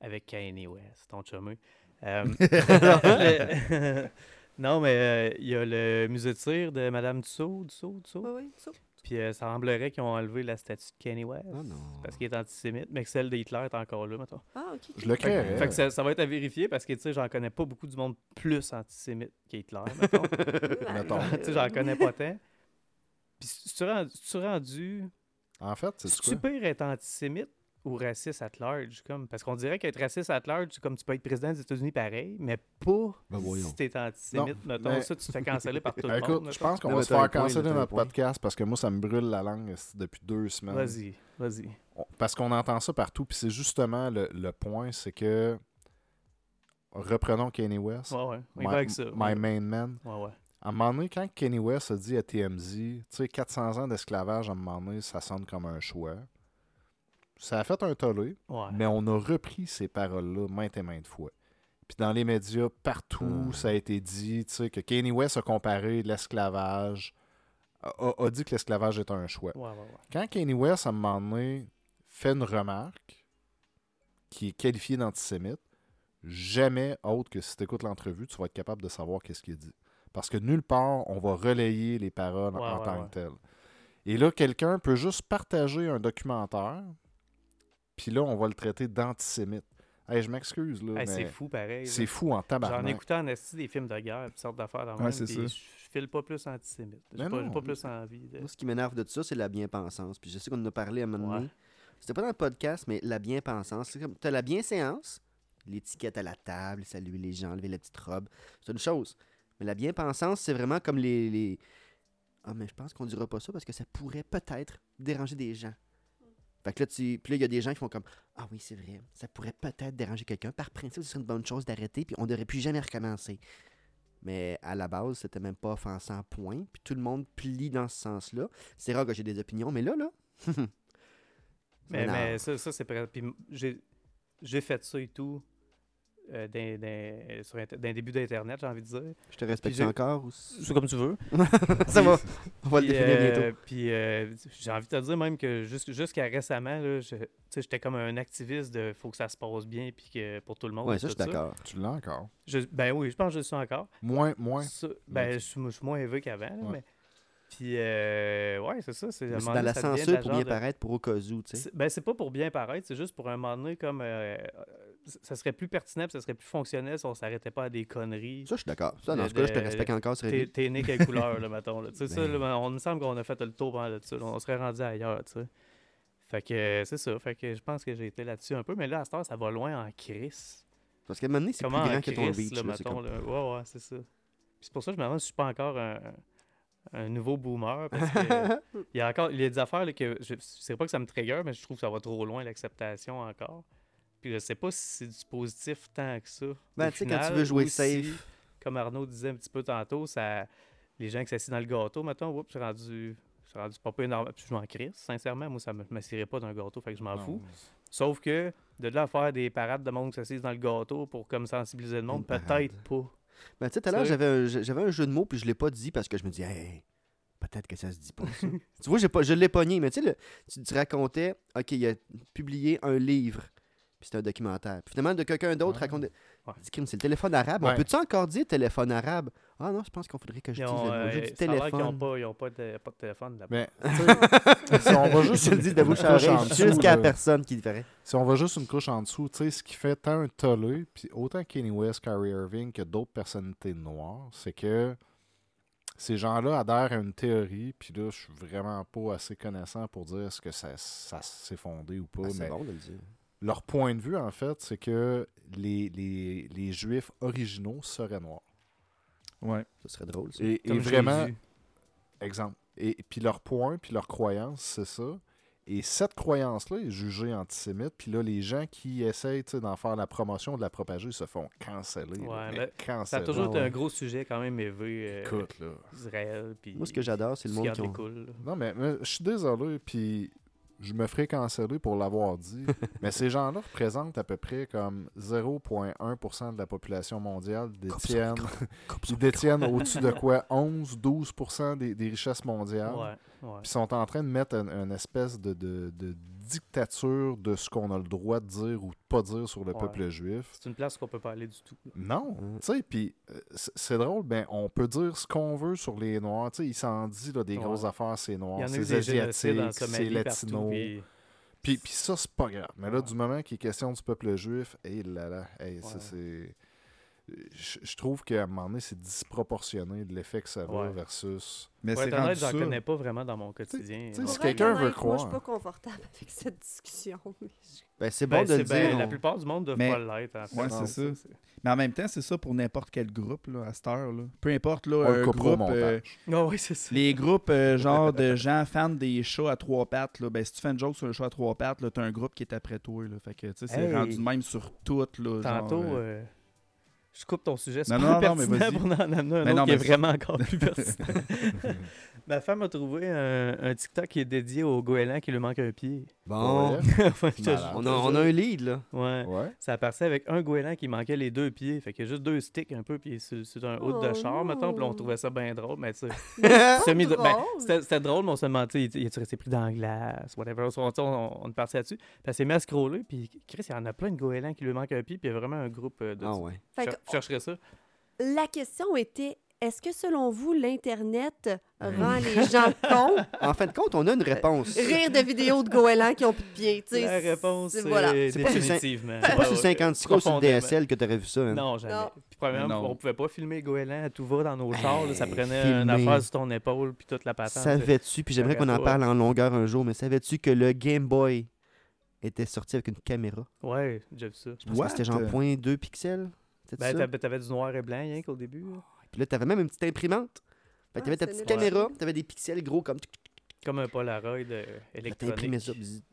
Avec Kanye West, ton chumeux. Euh, non, mais euh, il y a le musée de cire de Madame Dussault, Dussault, Dussault? Oui, oui, ça. Puis euh, ça semblerait qu'ils ont enlevé la statue de Kanye West. Oh non. Parce qu'il est antisémite, mais que celle d'Hitler est encore là, mettons. Ah, ok. Je le Fait, créerais. fait que ça, ça va être à vérifier parce que, tu sais, j'en connais pas beaucoup du monde plus antisémite qu'Hitler, mettons. Mettons. tu sais, j'en connais pas tant. Puis, si tu rendu, En fait, c'est quoi? pire être antisémite? Ou raciste at large? Comme, parce qu'on dirait qu'être raciste at large, c'est comme tu peux être président des États-Unis pareil, mais pas Ben si t'es antisémite. Non, mettons, mais- ça, tu te fais canceller par tout le monde. écoute, je pense qu'on va se faire canceller notre point. podcast parce que moi, ça me brûle la langue depuis deux semaines. Vas-y, vas-y. Parce qu'on entend ça partout. Puis c'est justement le, le point, c'est que. Reprenons Kanye West. Ouais, ouais. My, avec ça. my main man. Ouais, ouais. À un moment donné, quand Kanye West a dit à TMZ, tu sais, 400 ans d'esclavage, à un moment donné, ça sonne comme un choix. Ça a fait un tollé, Ouais. mais on a repris ces paroles-là maintes et maintes fois. Puis dans les médias, partout, Hmm. ça a été dit, tu sais, que Kanye West a comparé l'esclavage, a, dit que l'esclavage est un choix. Ouais, ouais, ouais. Quand Kanye West, à un moment donné, fait une remarque qui est qualifiée d'antisémite, jamais autre que si tu écoutes l'entrevue, tu vas être capable de savoir qu'est-ce qu'il dit. Parce que nulle part, on va relayer les paroles en- tant que telles. Et là, quelqu'un peut juste partager un documentaire, puis là, on va le traiter d'antisémite. Hey, je m'excuse, là, Hey, c'est fou, pareil. là. c'est fou en J'en tabarnak. écoutais en esti des films de guerre, toutes sortes d'affaires dans Ouais, je file pas plus antisémite. J'ai pas, non. pas plus envie de... Moi, ce qui m'énerve de tout ça, c'est la bien-pensance. Puis je sais qu'on en a parlé à un moment donné. Ouais. C'était pas dans le podcast, mais la bien-pensance. C'est comme, t'as la bien-séance, l'étiquette à la table, saluer les gens, enlever la petite robe. C'est une chose. Mais la bien-pensance, c'est vraiment comme les, les- Ah, mais je pense qu'on dira pas ça parce que ça pourrait peut-être déranger des gens. Fait que là, tu... Puis là, il y a des gens qui font comme Ah oui, c'est vrai, ça pourrait peut-être déranger quelqu'un. Par principe, ce serait une bonne chose d'arrêter, puis on n'aurait plus jamais recommencer. Mais à la base, c'était même pas offensant, point. Puis tout le monde plie dans ce sens-là. C'est rare que j'ai des opinions, mais là, là. Mais, mais ça, ça c'est. Puis j'ai fait ça et tout euh, d'un, d'un- sur Inter- d'un début d'Internet, j'ai envie de dire. Je te respecte encore ou... C'est comme tu veux. ça va. On va le définir euh, bientôt. Puis euh, j'ai envie de te dire même que jus- jusqu'à récemment, là, je- tu sais, j'étais comme un activiste de faut que ça se passe bien puis que pour tout le monde. Ouais, et ça, je suis d'accord. Tu l'as encore. Je- ben oui, je pense que je le suis encore. Moins, moins. Ça, ben, je, suis, je suis moins élevé qu'avant. là, Ouais. mais... Puis, euh, ouais, c'est ça. C'est, dans donné, la censure pour bien de- paraître pour au cas où, tu sais. C'est- Ben, c'est pas pour bien paraître, c'est juste pour un moment donné, comme. euh, euh, ça serait plus pertinent, ça serait plus fonctionnel si on s'arrêtait pas à des conneries. Ça, je suis d'accord. Ça, dans de- ce cas-là, je te respecte encore T'es, t'es né quelle couleur, là, mettons. Là. Ça, Ben. là, on me semble qu'on a fait le tour pendant de ça. là. On serait rendu ailleurs, tu sais. Fait que c'est ça. Fait que je pense que j'ai été là-dessus un peu. Mais là, à cette heure, ça va loin en crise. Parce qu'à un moment donné, c'est plus Comment en grand que ton crise, reach. là, là, c'est mettons, comme- là. Ouais, ouais, c'est ça. Puis c'est pour ça que je me demande si je suis pas encore un, un nouveau boomer. Parce que il y a encore il y a des affaires là, que je ne sais pas que ça me trigger, mais je trouve que ça va trop loin, l'acceptation encore. Puis je sais pas si c'est du positif tant que ça. Ben, au tu sais, quand tu final, veux jouer safe. comme Arnaud disait un petit peu tantôt, ça, les gens qui s'assient dans le gâteau, mettons, oups, je suis rendu, c'est rendu pas énorme. Puis je m'en crisse, sincèrement. Moi, ça me- je m'assierais pas d'un gâteau, fait que je m'en fous. Sauf que de là à faire des parades de monde qui s'assise dans le gâteau pour comme sensibiliser le monde, peut-être pas. Ben, tu sais, tout à l'heure, j'avais un, j'avais un jeu de mots, puis je l'ai pas dit parce que je me dis, hey, peut-être que ça se dit pas. ça. tu vois, pas, je l'ai pogné, mais tu sais, tu racontais, OK, il a publié un livre, puis c'était un documentaire. Puis finalement, de quelqu'un d'autre Ouais. raconte. Ouais. Dis, C'est le téléphone arabe. On peut-tu encore dire téléphone arabe? Ah non, je pense qu'il faudrait que je Ils dise ont, le euh, du qu'ils téléphone. n'ont pas, ils ont pas, de, pas de téléphone là-bas. Mais, tu sais, si on va juste le une- disent de bouche à jusqu'à personne qui le ferait. Si on va juste une couche en dessous, tu sais, ce qui fait tant un tollé, puis autant Kanye West, Kyrie Irving que d'autres personnalités noires, c'est que ces gens-là adhèrent à une théorie, puis là, je suis vraiment pas assez connaissant pour dire est-ce que ça, ça s'est fondé ou pas, Ah, c'est mais bon de le dire. Leur point de vue, en fait, c'est que les, les, les Juifs originaux seraient noirs. Ouais. Ça serait drôle, ça. Et, vraiment, exemple, et puis leur point, puis leur croyance, c'est ça. Et cette croyance-là est jugée antisémite. Puis là, les gens qui essayent tu sais, d'en faire la promotion, de la propager, se font canceller. Ouais, Mais mais Ça a toujours Ah été ouais. un gros sujet quand même élevé. euh, Écoute, là. Israël. Puis Moi, ce que j'adore, c'est le monde qui ont... là. Non, mais, mais je suis désolé, puis je me ferai canceller pour l'avoir dit. mais ces gens-là représentent à peu près comme 0,1% de la population mondiale. Détiennent, ils détiennent au-dessus de quoi? 11-12% des, des richesses mondiales. Ouais, ouais. Puis sont en train de mettre un- une espèce de, de- de dictature de ce qu'on a le droit de dire ou de pas dire sur le Ouais. peuple juif. C'est une place qu'on peut pas aller du tout. là. Non, Mm. tu sais, puis euh, c'est drôle, ben on peut dire ce qu'on veut sur les Noirs, tu sais, il s'en dit là, des Ouais. grosses affaires, c'est Il Noir, y en a c'est Asiatiques, c'est Somalie partout. Latino. puis- Puis, puis ça, c'est pas grave. Mais là, Ouais. du moment qu'il est question du peuple juif, hé là là, hey, ça Ouais. c'est... Je, trouve qu'à un moment donné, c'est disproportionné de l'effet que ça va Ouais. versus... Mais c'est honnête, rendu j'en connais pas vraiment dans mon quotidien. si quelqu'un veut honnête, Moi, je suis croire. pas confortable avec cette discussion. Ben, c'est Ben, bon de le c'est ben, dire. La plupart du monde ne doivent Mais- pas l'être. en fait. Ouais, Non, c'est ça. Mais en même temps, c'est ça pour n'importe quel groupe là, à cette heure. Là. Peu importe là, un groupe. euh. Non, oui, c'est ça. les groupes euh, genre de gens fans des chats à trois pattes, là, ben, si tu fais une joke sur le chat à trois pattes, là, t'as un groupe qui est après toi. Là. Fait que tu sais, c'est Hey. rendu de même sur tout. Là, Tantôt, genre, euh, euh, je coupe ton sujet. C'est Non, pas non, non, mais pertinent vas-y. pour en amener un Mais autre non, qui mais est vraiment encore plus pertinent. Ma femme a trouvé un, un TikTok qui est dédié au goéland qui lui manque un pied. Bon, Ouais. On a, on a un lead, là. Ouais. Ouais. Ça partait avec un goéland qui manquait les deux pieds. Fait qu'il y a juste deux sticks un peu, puis c'est un haut de Oh char, mettons. Puis on non. trouvait ça bien drôle. Mais tu sais, C'est semi ben, drôle. c'était c'était drôle, mais on se demandait, il, il est resté pris dans la glace, whatever. On, on, on est parti là-dessus. Puis elle s'est mis à scroller, puis Chris, il y en a plein de goélands qui lui manquent un pied, puis il y a vraiment un groupe euh, de. Ah ouais. Fait chercherais ça? la question était est-ce que selon vous, l'Internet Ben rend les gens cons? En fin de compte, on a une réponse. Rire de vidéos de goélands qui ont plus de pieds. tu sais, La réponse, c'est- voilà. C'est pas sur cin- définitivement. C'est pas sur Ouais, 50 secondes sur le. DSL que t'aurais vu ça. hein. Non, jamais. Non. Puis premièrement, non. on pouvait pas filmer goélands à tout va dans nos chars. ça prenait filmer. une affaire sur ton épaule, puis toute la patente. Savais-tu, puis j'aimerais qu'on en parle en longueur un jour, mais savais-tu que le Game Boy était sorti avec une caméra? Ouais, j'ai vu ça. Je pense What? que c'était genre 0.2 pixels. Ben, ça? t'avais, du noir et blanc, rien qu'au début. là. Puis là, t'avais même une petite imprimante. Fait que Ah, t'avais ta petite nul. caméra, t'avais des pixels gros comme... Comme un Polaroid euh, électronique.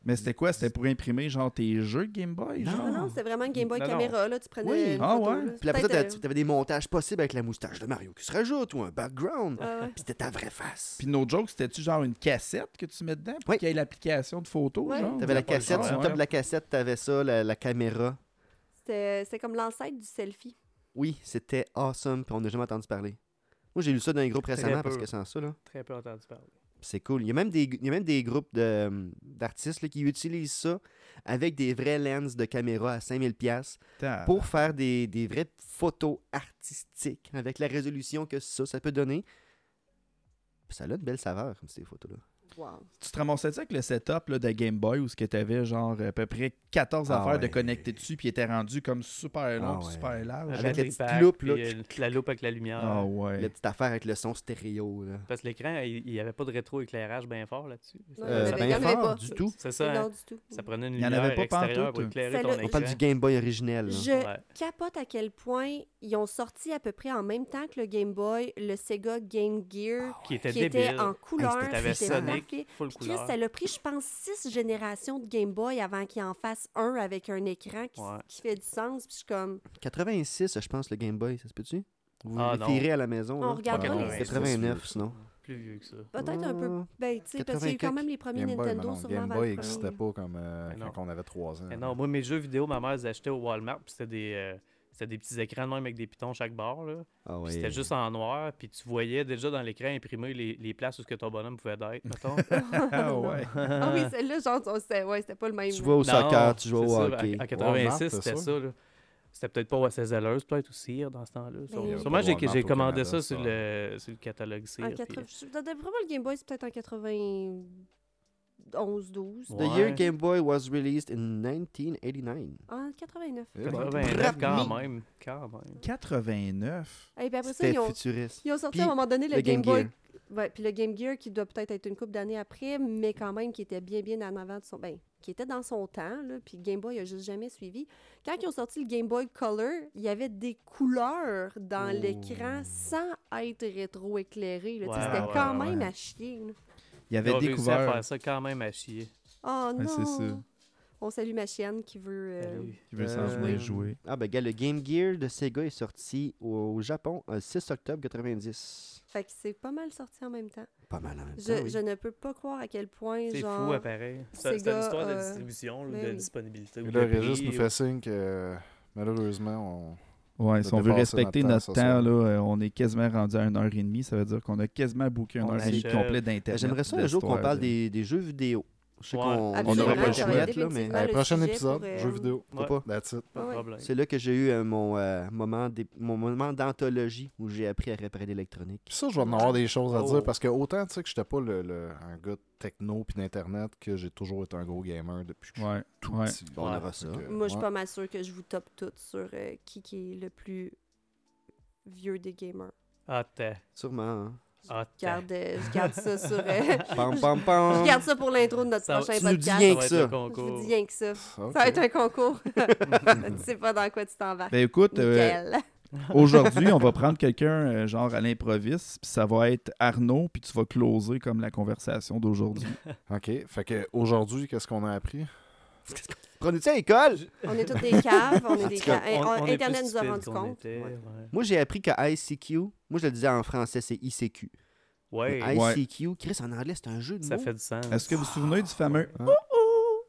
Mais c'était quoi? C'était pour imprimer genre tes jeux Game Boy Non. genre? Non, non, c'était vraiment un Game Boy Non, non. caméra. Là, tu prenais Oui. une Ah photo, ouais? Puis après ça, t'avais des montages possibles avec la moustache de Mario qui se rajoute ou un background. ouais. Puis c'était ta vraie face. Puis no joke, c'était-tu genre une cassette que tu mets dedans pour Oui. qu'il y ait l'application de photo? Ouais. genre? T'avais la cassette, sur le top de la cassette, t'avais ça, la, la caméra. C'était c'était comme l'ancêtre du selfie. Oui, c'était awesome, puis on n'a jamais entendu parler. Moi, j'ai lu ça dans un groupe Très récemment peu. parce que sans ça, là, Très peu entendu parler. c'est cool. Il y a même des, il y a même des groupes de- d'artistes là, qui utilisent ça avec des vrais lens de caméra à 5000$ pièces Putain. pour faire des, des vraies photos artistiques avec la résolution que ça, ça peut donner. Puis ça a une belle saveur, comme ces photos-là. Wow. Tu te ramassais-tu avec le setup là, de Game Boy où ce que t'avais genre à peu près 14 Ah affaires de connecter dessus puis il était rendu comme super long Ah ouais. super large. Avec La la petite loupe, là. euh, la loupe avec la lumière. Ah ouais. La petite affaire avec le son stéréo. Là. Parce que l'écran, il n'y avait pas de rétroéclairage bien fort là-dessus. Euh, il y en avait- il y en avait fort, pas. du tout. C'est ça. non, hein. du tout. Ça prenait une Il y en lumière avait pas extérieure pour éclairer Ça, ton le- écran. On parle du Game Boy originel. là. Je Ouais. capote à quel point ils ont sorti à peu près en même temps que le Game Boy le Sega Game Gear Qui était qui débile. était en couleur. Full Puis Chris, ça l'a pris, je pense, six générations de Game Boy avant qu'il en fasse un avec un écran qui, Ouais. qui fait du sens. Puis je suis comme, 86, je pense, le Game Boy, ça se peut-tu? Vous Ah, référez à la maison. on Ah, les ouais, 89, sinon. Plus vieux que ça. Peut-être un peu. Ah, Ben, tu sais, parce qu'il y a eu quand 84. même les premiers Game Boy, Nintendo sur Game Boy n'existait pas comme euh, quand on avait 3 ans. Mais non, moi, mes jeux vidéo, ma mère les achetait au Walmart, puis c'était des, euh, c'était des petits écrans de même avec des pitons chaque barre. Là. Ah. C'était juste en noir, puis tu voyais déjà dans l'écran imprimé les, les places où ce que ton bonhomme pouvait être, mettons. Ah ouais. Ah oui, celle-là, genre, on- c'était ouais, c'était pas le même. Tu jouais au Non, soccer, tu jouais au hockey. En, en 86, Walmart, c'est c'était ça. là. C'était peut-être pas assez zelleuse, peut-être aussi, dans ce temps-là. Sûrement- y a Sûrement, j'ai commandé Canada, ça sur le, sur le catalogue C. En là, 80 puis- je- D'après moi, le Game Boy, c'est peut-être en 91, 12. Ouais. The year Game Boy was released in 1989. En 89. Eh ben, 89 quand même. Quand même. 89. Et puis après ça, C'était ils ont, futuriste. ils ont sorti Puis à un moment donné le, le Game, Game Boy. Ouais, puis le Game Gear qui doit peut-être être une couple d'années après, mais quand même qui était bien bien en avant de son. Ben, qui était dans son temps, là, puis Game Boy a juste jamais suivi. Quand ils ont sorti le Game Boy Color, il y avait des couleurs dans Oh. l'écran sans être rétro-éclairé. C'était ouais, quand ouais. même à chier. là. Il avait ont réussi à découvert. faire ça quand même à chier. Oh Ouais, non! c'est ça. On salue ma chienne qui veut. euh. Qui veut s'en Euh, venir jouer. Ah ben gars, le Game Gear de Sega est sorti au Japon le 6 octobre 90. Fait que c'est pas mal sorti en même temps. Pas mal en même Je, temps, oui. je ne peux pas croire à quel point, C'est genre... fou, à pareil. C'est c'est une histoire de euh, distribution, ou ben de oui. disponibilité. Et là, de Régis nous ou- fait signe que malheureusement, Ouais, si on veut respecter notre notre temps, là, euh, on est quasiment rendu à une heure et demie. Ça veut dire qu'on a quasiment booké une On heure et demie achève. complète Ben, d'Internet. J'aimerais ça un jour qu'on parle de- des, des jeux vidéo. Je sais Ouais. qu'on n'aura pas le choix. là, mais le prochain épisode, pour, euh, jeux vidéo. Ouais. That's it. Pas de Ouais. problème. c'est là que j'ai eu euh, mon, euh, moment d'é- mon moment d'anthologie où j'ai appris à réparer l'électronique. Puis ça, je vais en avoir des choses à Oh. dire parce que autant tu sais que j'étais pas le, le- un gars de techno puis d'internet que j'ai toujours été un gros gamer depuis que je suis Ouais, tout ouais. petit. On aura ça. Moi, je suis pas mal sûre que je vous top toutes sur euh, qui, qui est le plus vieux des gamers. Ah, t'es. Sûrement. hein. Ah, Je t'es. garde, euh, je garde ça sur... euh, Pam, pam, pam. je garde ça pour l'intro de notre Ça- prochain tu nous dis podcast. rien Ça que va être ça. le Je vous dis rien que ça. Ça va être un concours. tu sais pas dans quoi tu t'en vas. Ben écoute, euh, aujourd'hui, on va prendre quelqu'un euh, genre à l'improviste, puis ça va être Arnaud, puis tu vas closer comme la conversation d'aujourd'hui. OK. Fait que aujourd'hui, qu'est-ce qu'on a appris? Prenez-tu à l'école? On est tous des caves, on est des tout cas, caves. On- on est Internet nous a rendu compte. était, Ouais. ouais. Moi, j'ai appris que ICQ, moi je le disais en français, c'est ICQ. Ouais, Mais. ICQ, Chris, en anglais, c'est un jeu de ça mots. fait du sens. Est-ce que vous vous souvenez du fameux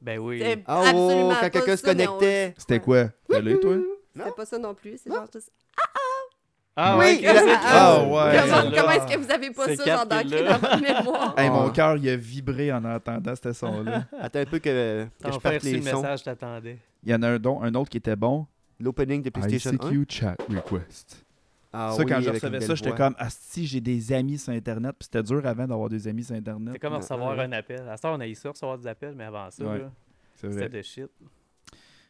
Ben oui. Ah, oh, quand quelqu'un se connectait. C'était quoi? Toi? C'était pas ça non plus. C'est genre juste... Ah Oui, Ah ouais. Comment, est-ce que vous avez pas ça genre là. dans votre mémoire? Hey, mon Ah. cœur, il a vibré en entendant ce son-là. Attends un peu que, que je parte les le sons. message, t'attendais. Il y en a un, don, un autre qui était bon. L'opening de PlayStation 1. ICQ Chat Request. Ah ça, oui, quand je recevais ça, j'étais comme Asti, j'ai des amis sur Internet. Puis c'était dur avant d'avoir des amis sur Internet. C'est comme recevoir ouais. un appel. À ça, on a eu ça, recevoir des appels, mais avant ça, Ouais. là, C'est c'était de shit.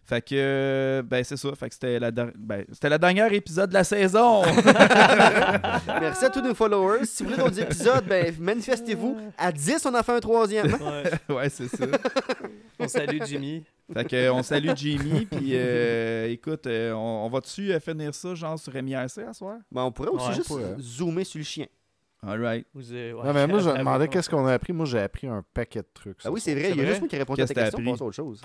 Fait que, euh, ben, c'est ça. Fait que c'était la, ben, c'était la dernière épisode de la saison. Merci à tous nos followers. Si vous voulez d'autres épisodes, ben, manifestez-vous. À 10, on en fait un troisième. Ouais. ouais, c'est ça. On salue Jimmy. Fait que, euh, on salue Jimmy. Puis, euh, écoute, euh, on, on va-tu euh, finir ça, genre, sur MIRC à soir? Ben, on pourrait aussi Ouais, juste pourrait. zoomer sur le chien. All right. Ouais, non, mais moi, je me demandais qu'est-ce qu'on a appris. Moi, j'ai appris un paquet de trucs. Ah oui, c'est vrai. Il y a juste moi qui répondais à ta que question. passe à autre chose.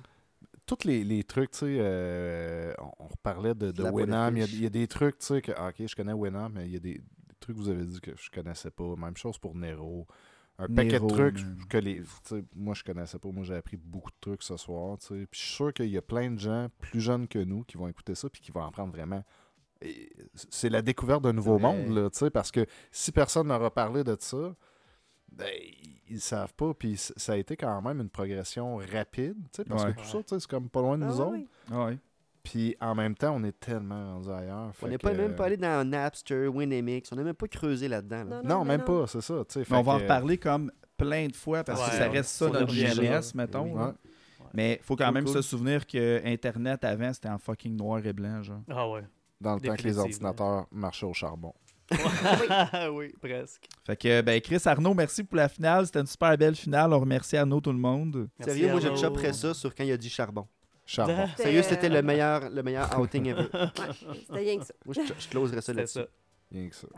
Tous les, les trucs, tu sais, euh, on, on reparlait de, de Winamp. Il y, a, fiches. il y a des trucs, tu sais, que, ah, ok, je connais Winamp, mais il y a des, des trucs que vous avez dit que je connaissais pas. Même chose pour Nero. Un paquet de trucs que les, tu sais, moi, je connaissais pas. Moi, j'ai appris beaucoup de trucs ce soir, tu sais. Puis je suis sûr qu'il y a plein de gens plus jeunes que nous qui vont écouter ça puis qui vont en prendre vraiment. C'est la découverte d'un nouveau Ouais. monde, là, tu sais, parce que si personne n'aura parlé de ça, ben, ils savent pas. Puis ça a été quand même une progression rapide, tu sais, parce Ouais. que tout ça, tu sais, c'est comme pas loin de Ah nous oui, autres. oui. Ah ouais. Puis en même temps, on est tellement rendus ailleurs. On n'est que- pas même pas allé dans Napster, Winamix. On n'a même pas creusé là-dedans. là. Non, même pas, c'est ça. Mais on va en reparler comme plein de fois parce que ça reste ça notre jeunesse, mettons. Oui. là. Ouais. Mais il faut quand Cool, même cool. se souvenir que Internet avant, c'était en fucking noir et blanc, genre. Ah ouais. Dans le temps que les ordinateurs marchaient au charbon. oui, presque. Fait que, ben, Chris Arnaud, merci pour la finale. C'était une super belle finale. On remercie Arnaud, tout le monde. Merci, Sérieux, moi, je chopperais ça sur quand il a dit charbon. Charbon. C'était, Sérieux, c'était euh, le meilleur, le meilleur outing ever. ouais, C'était rien que ça. Moi, je, je closerais ça C'était là-dessus. ça. Rien que ça?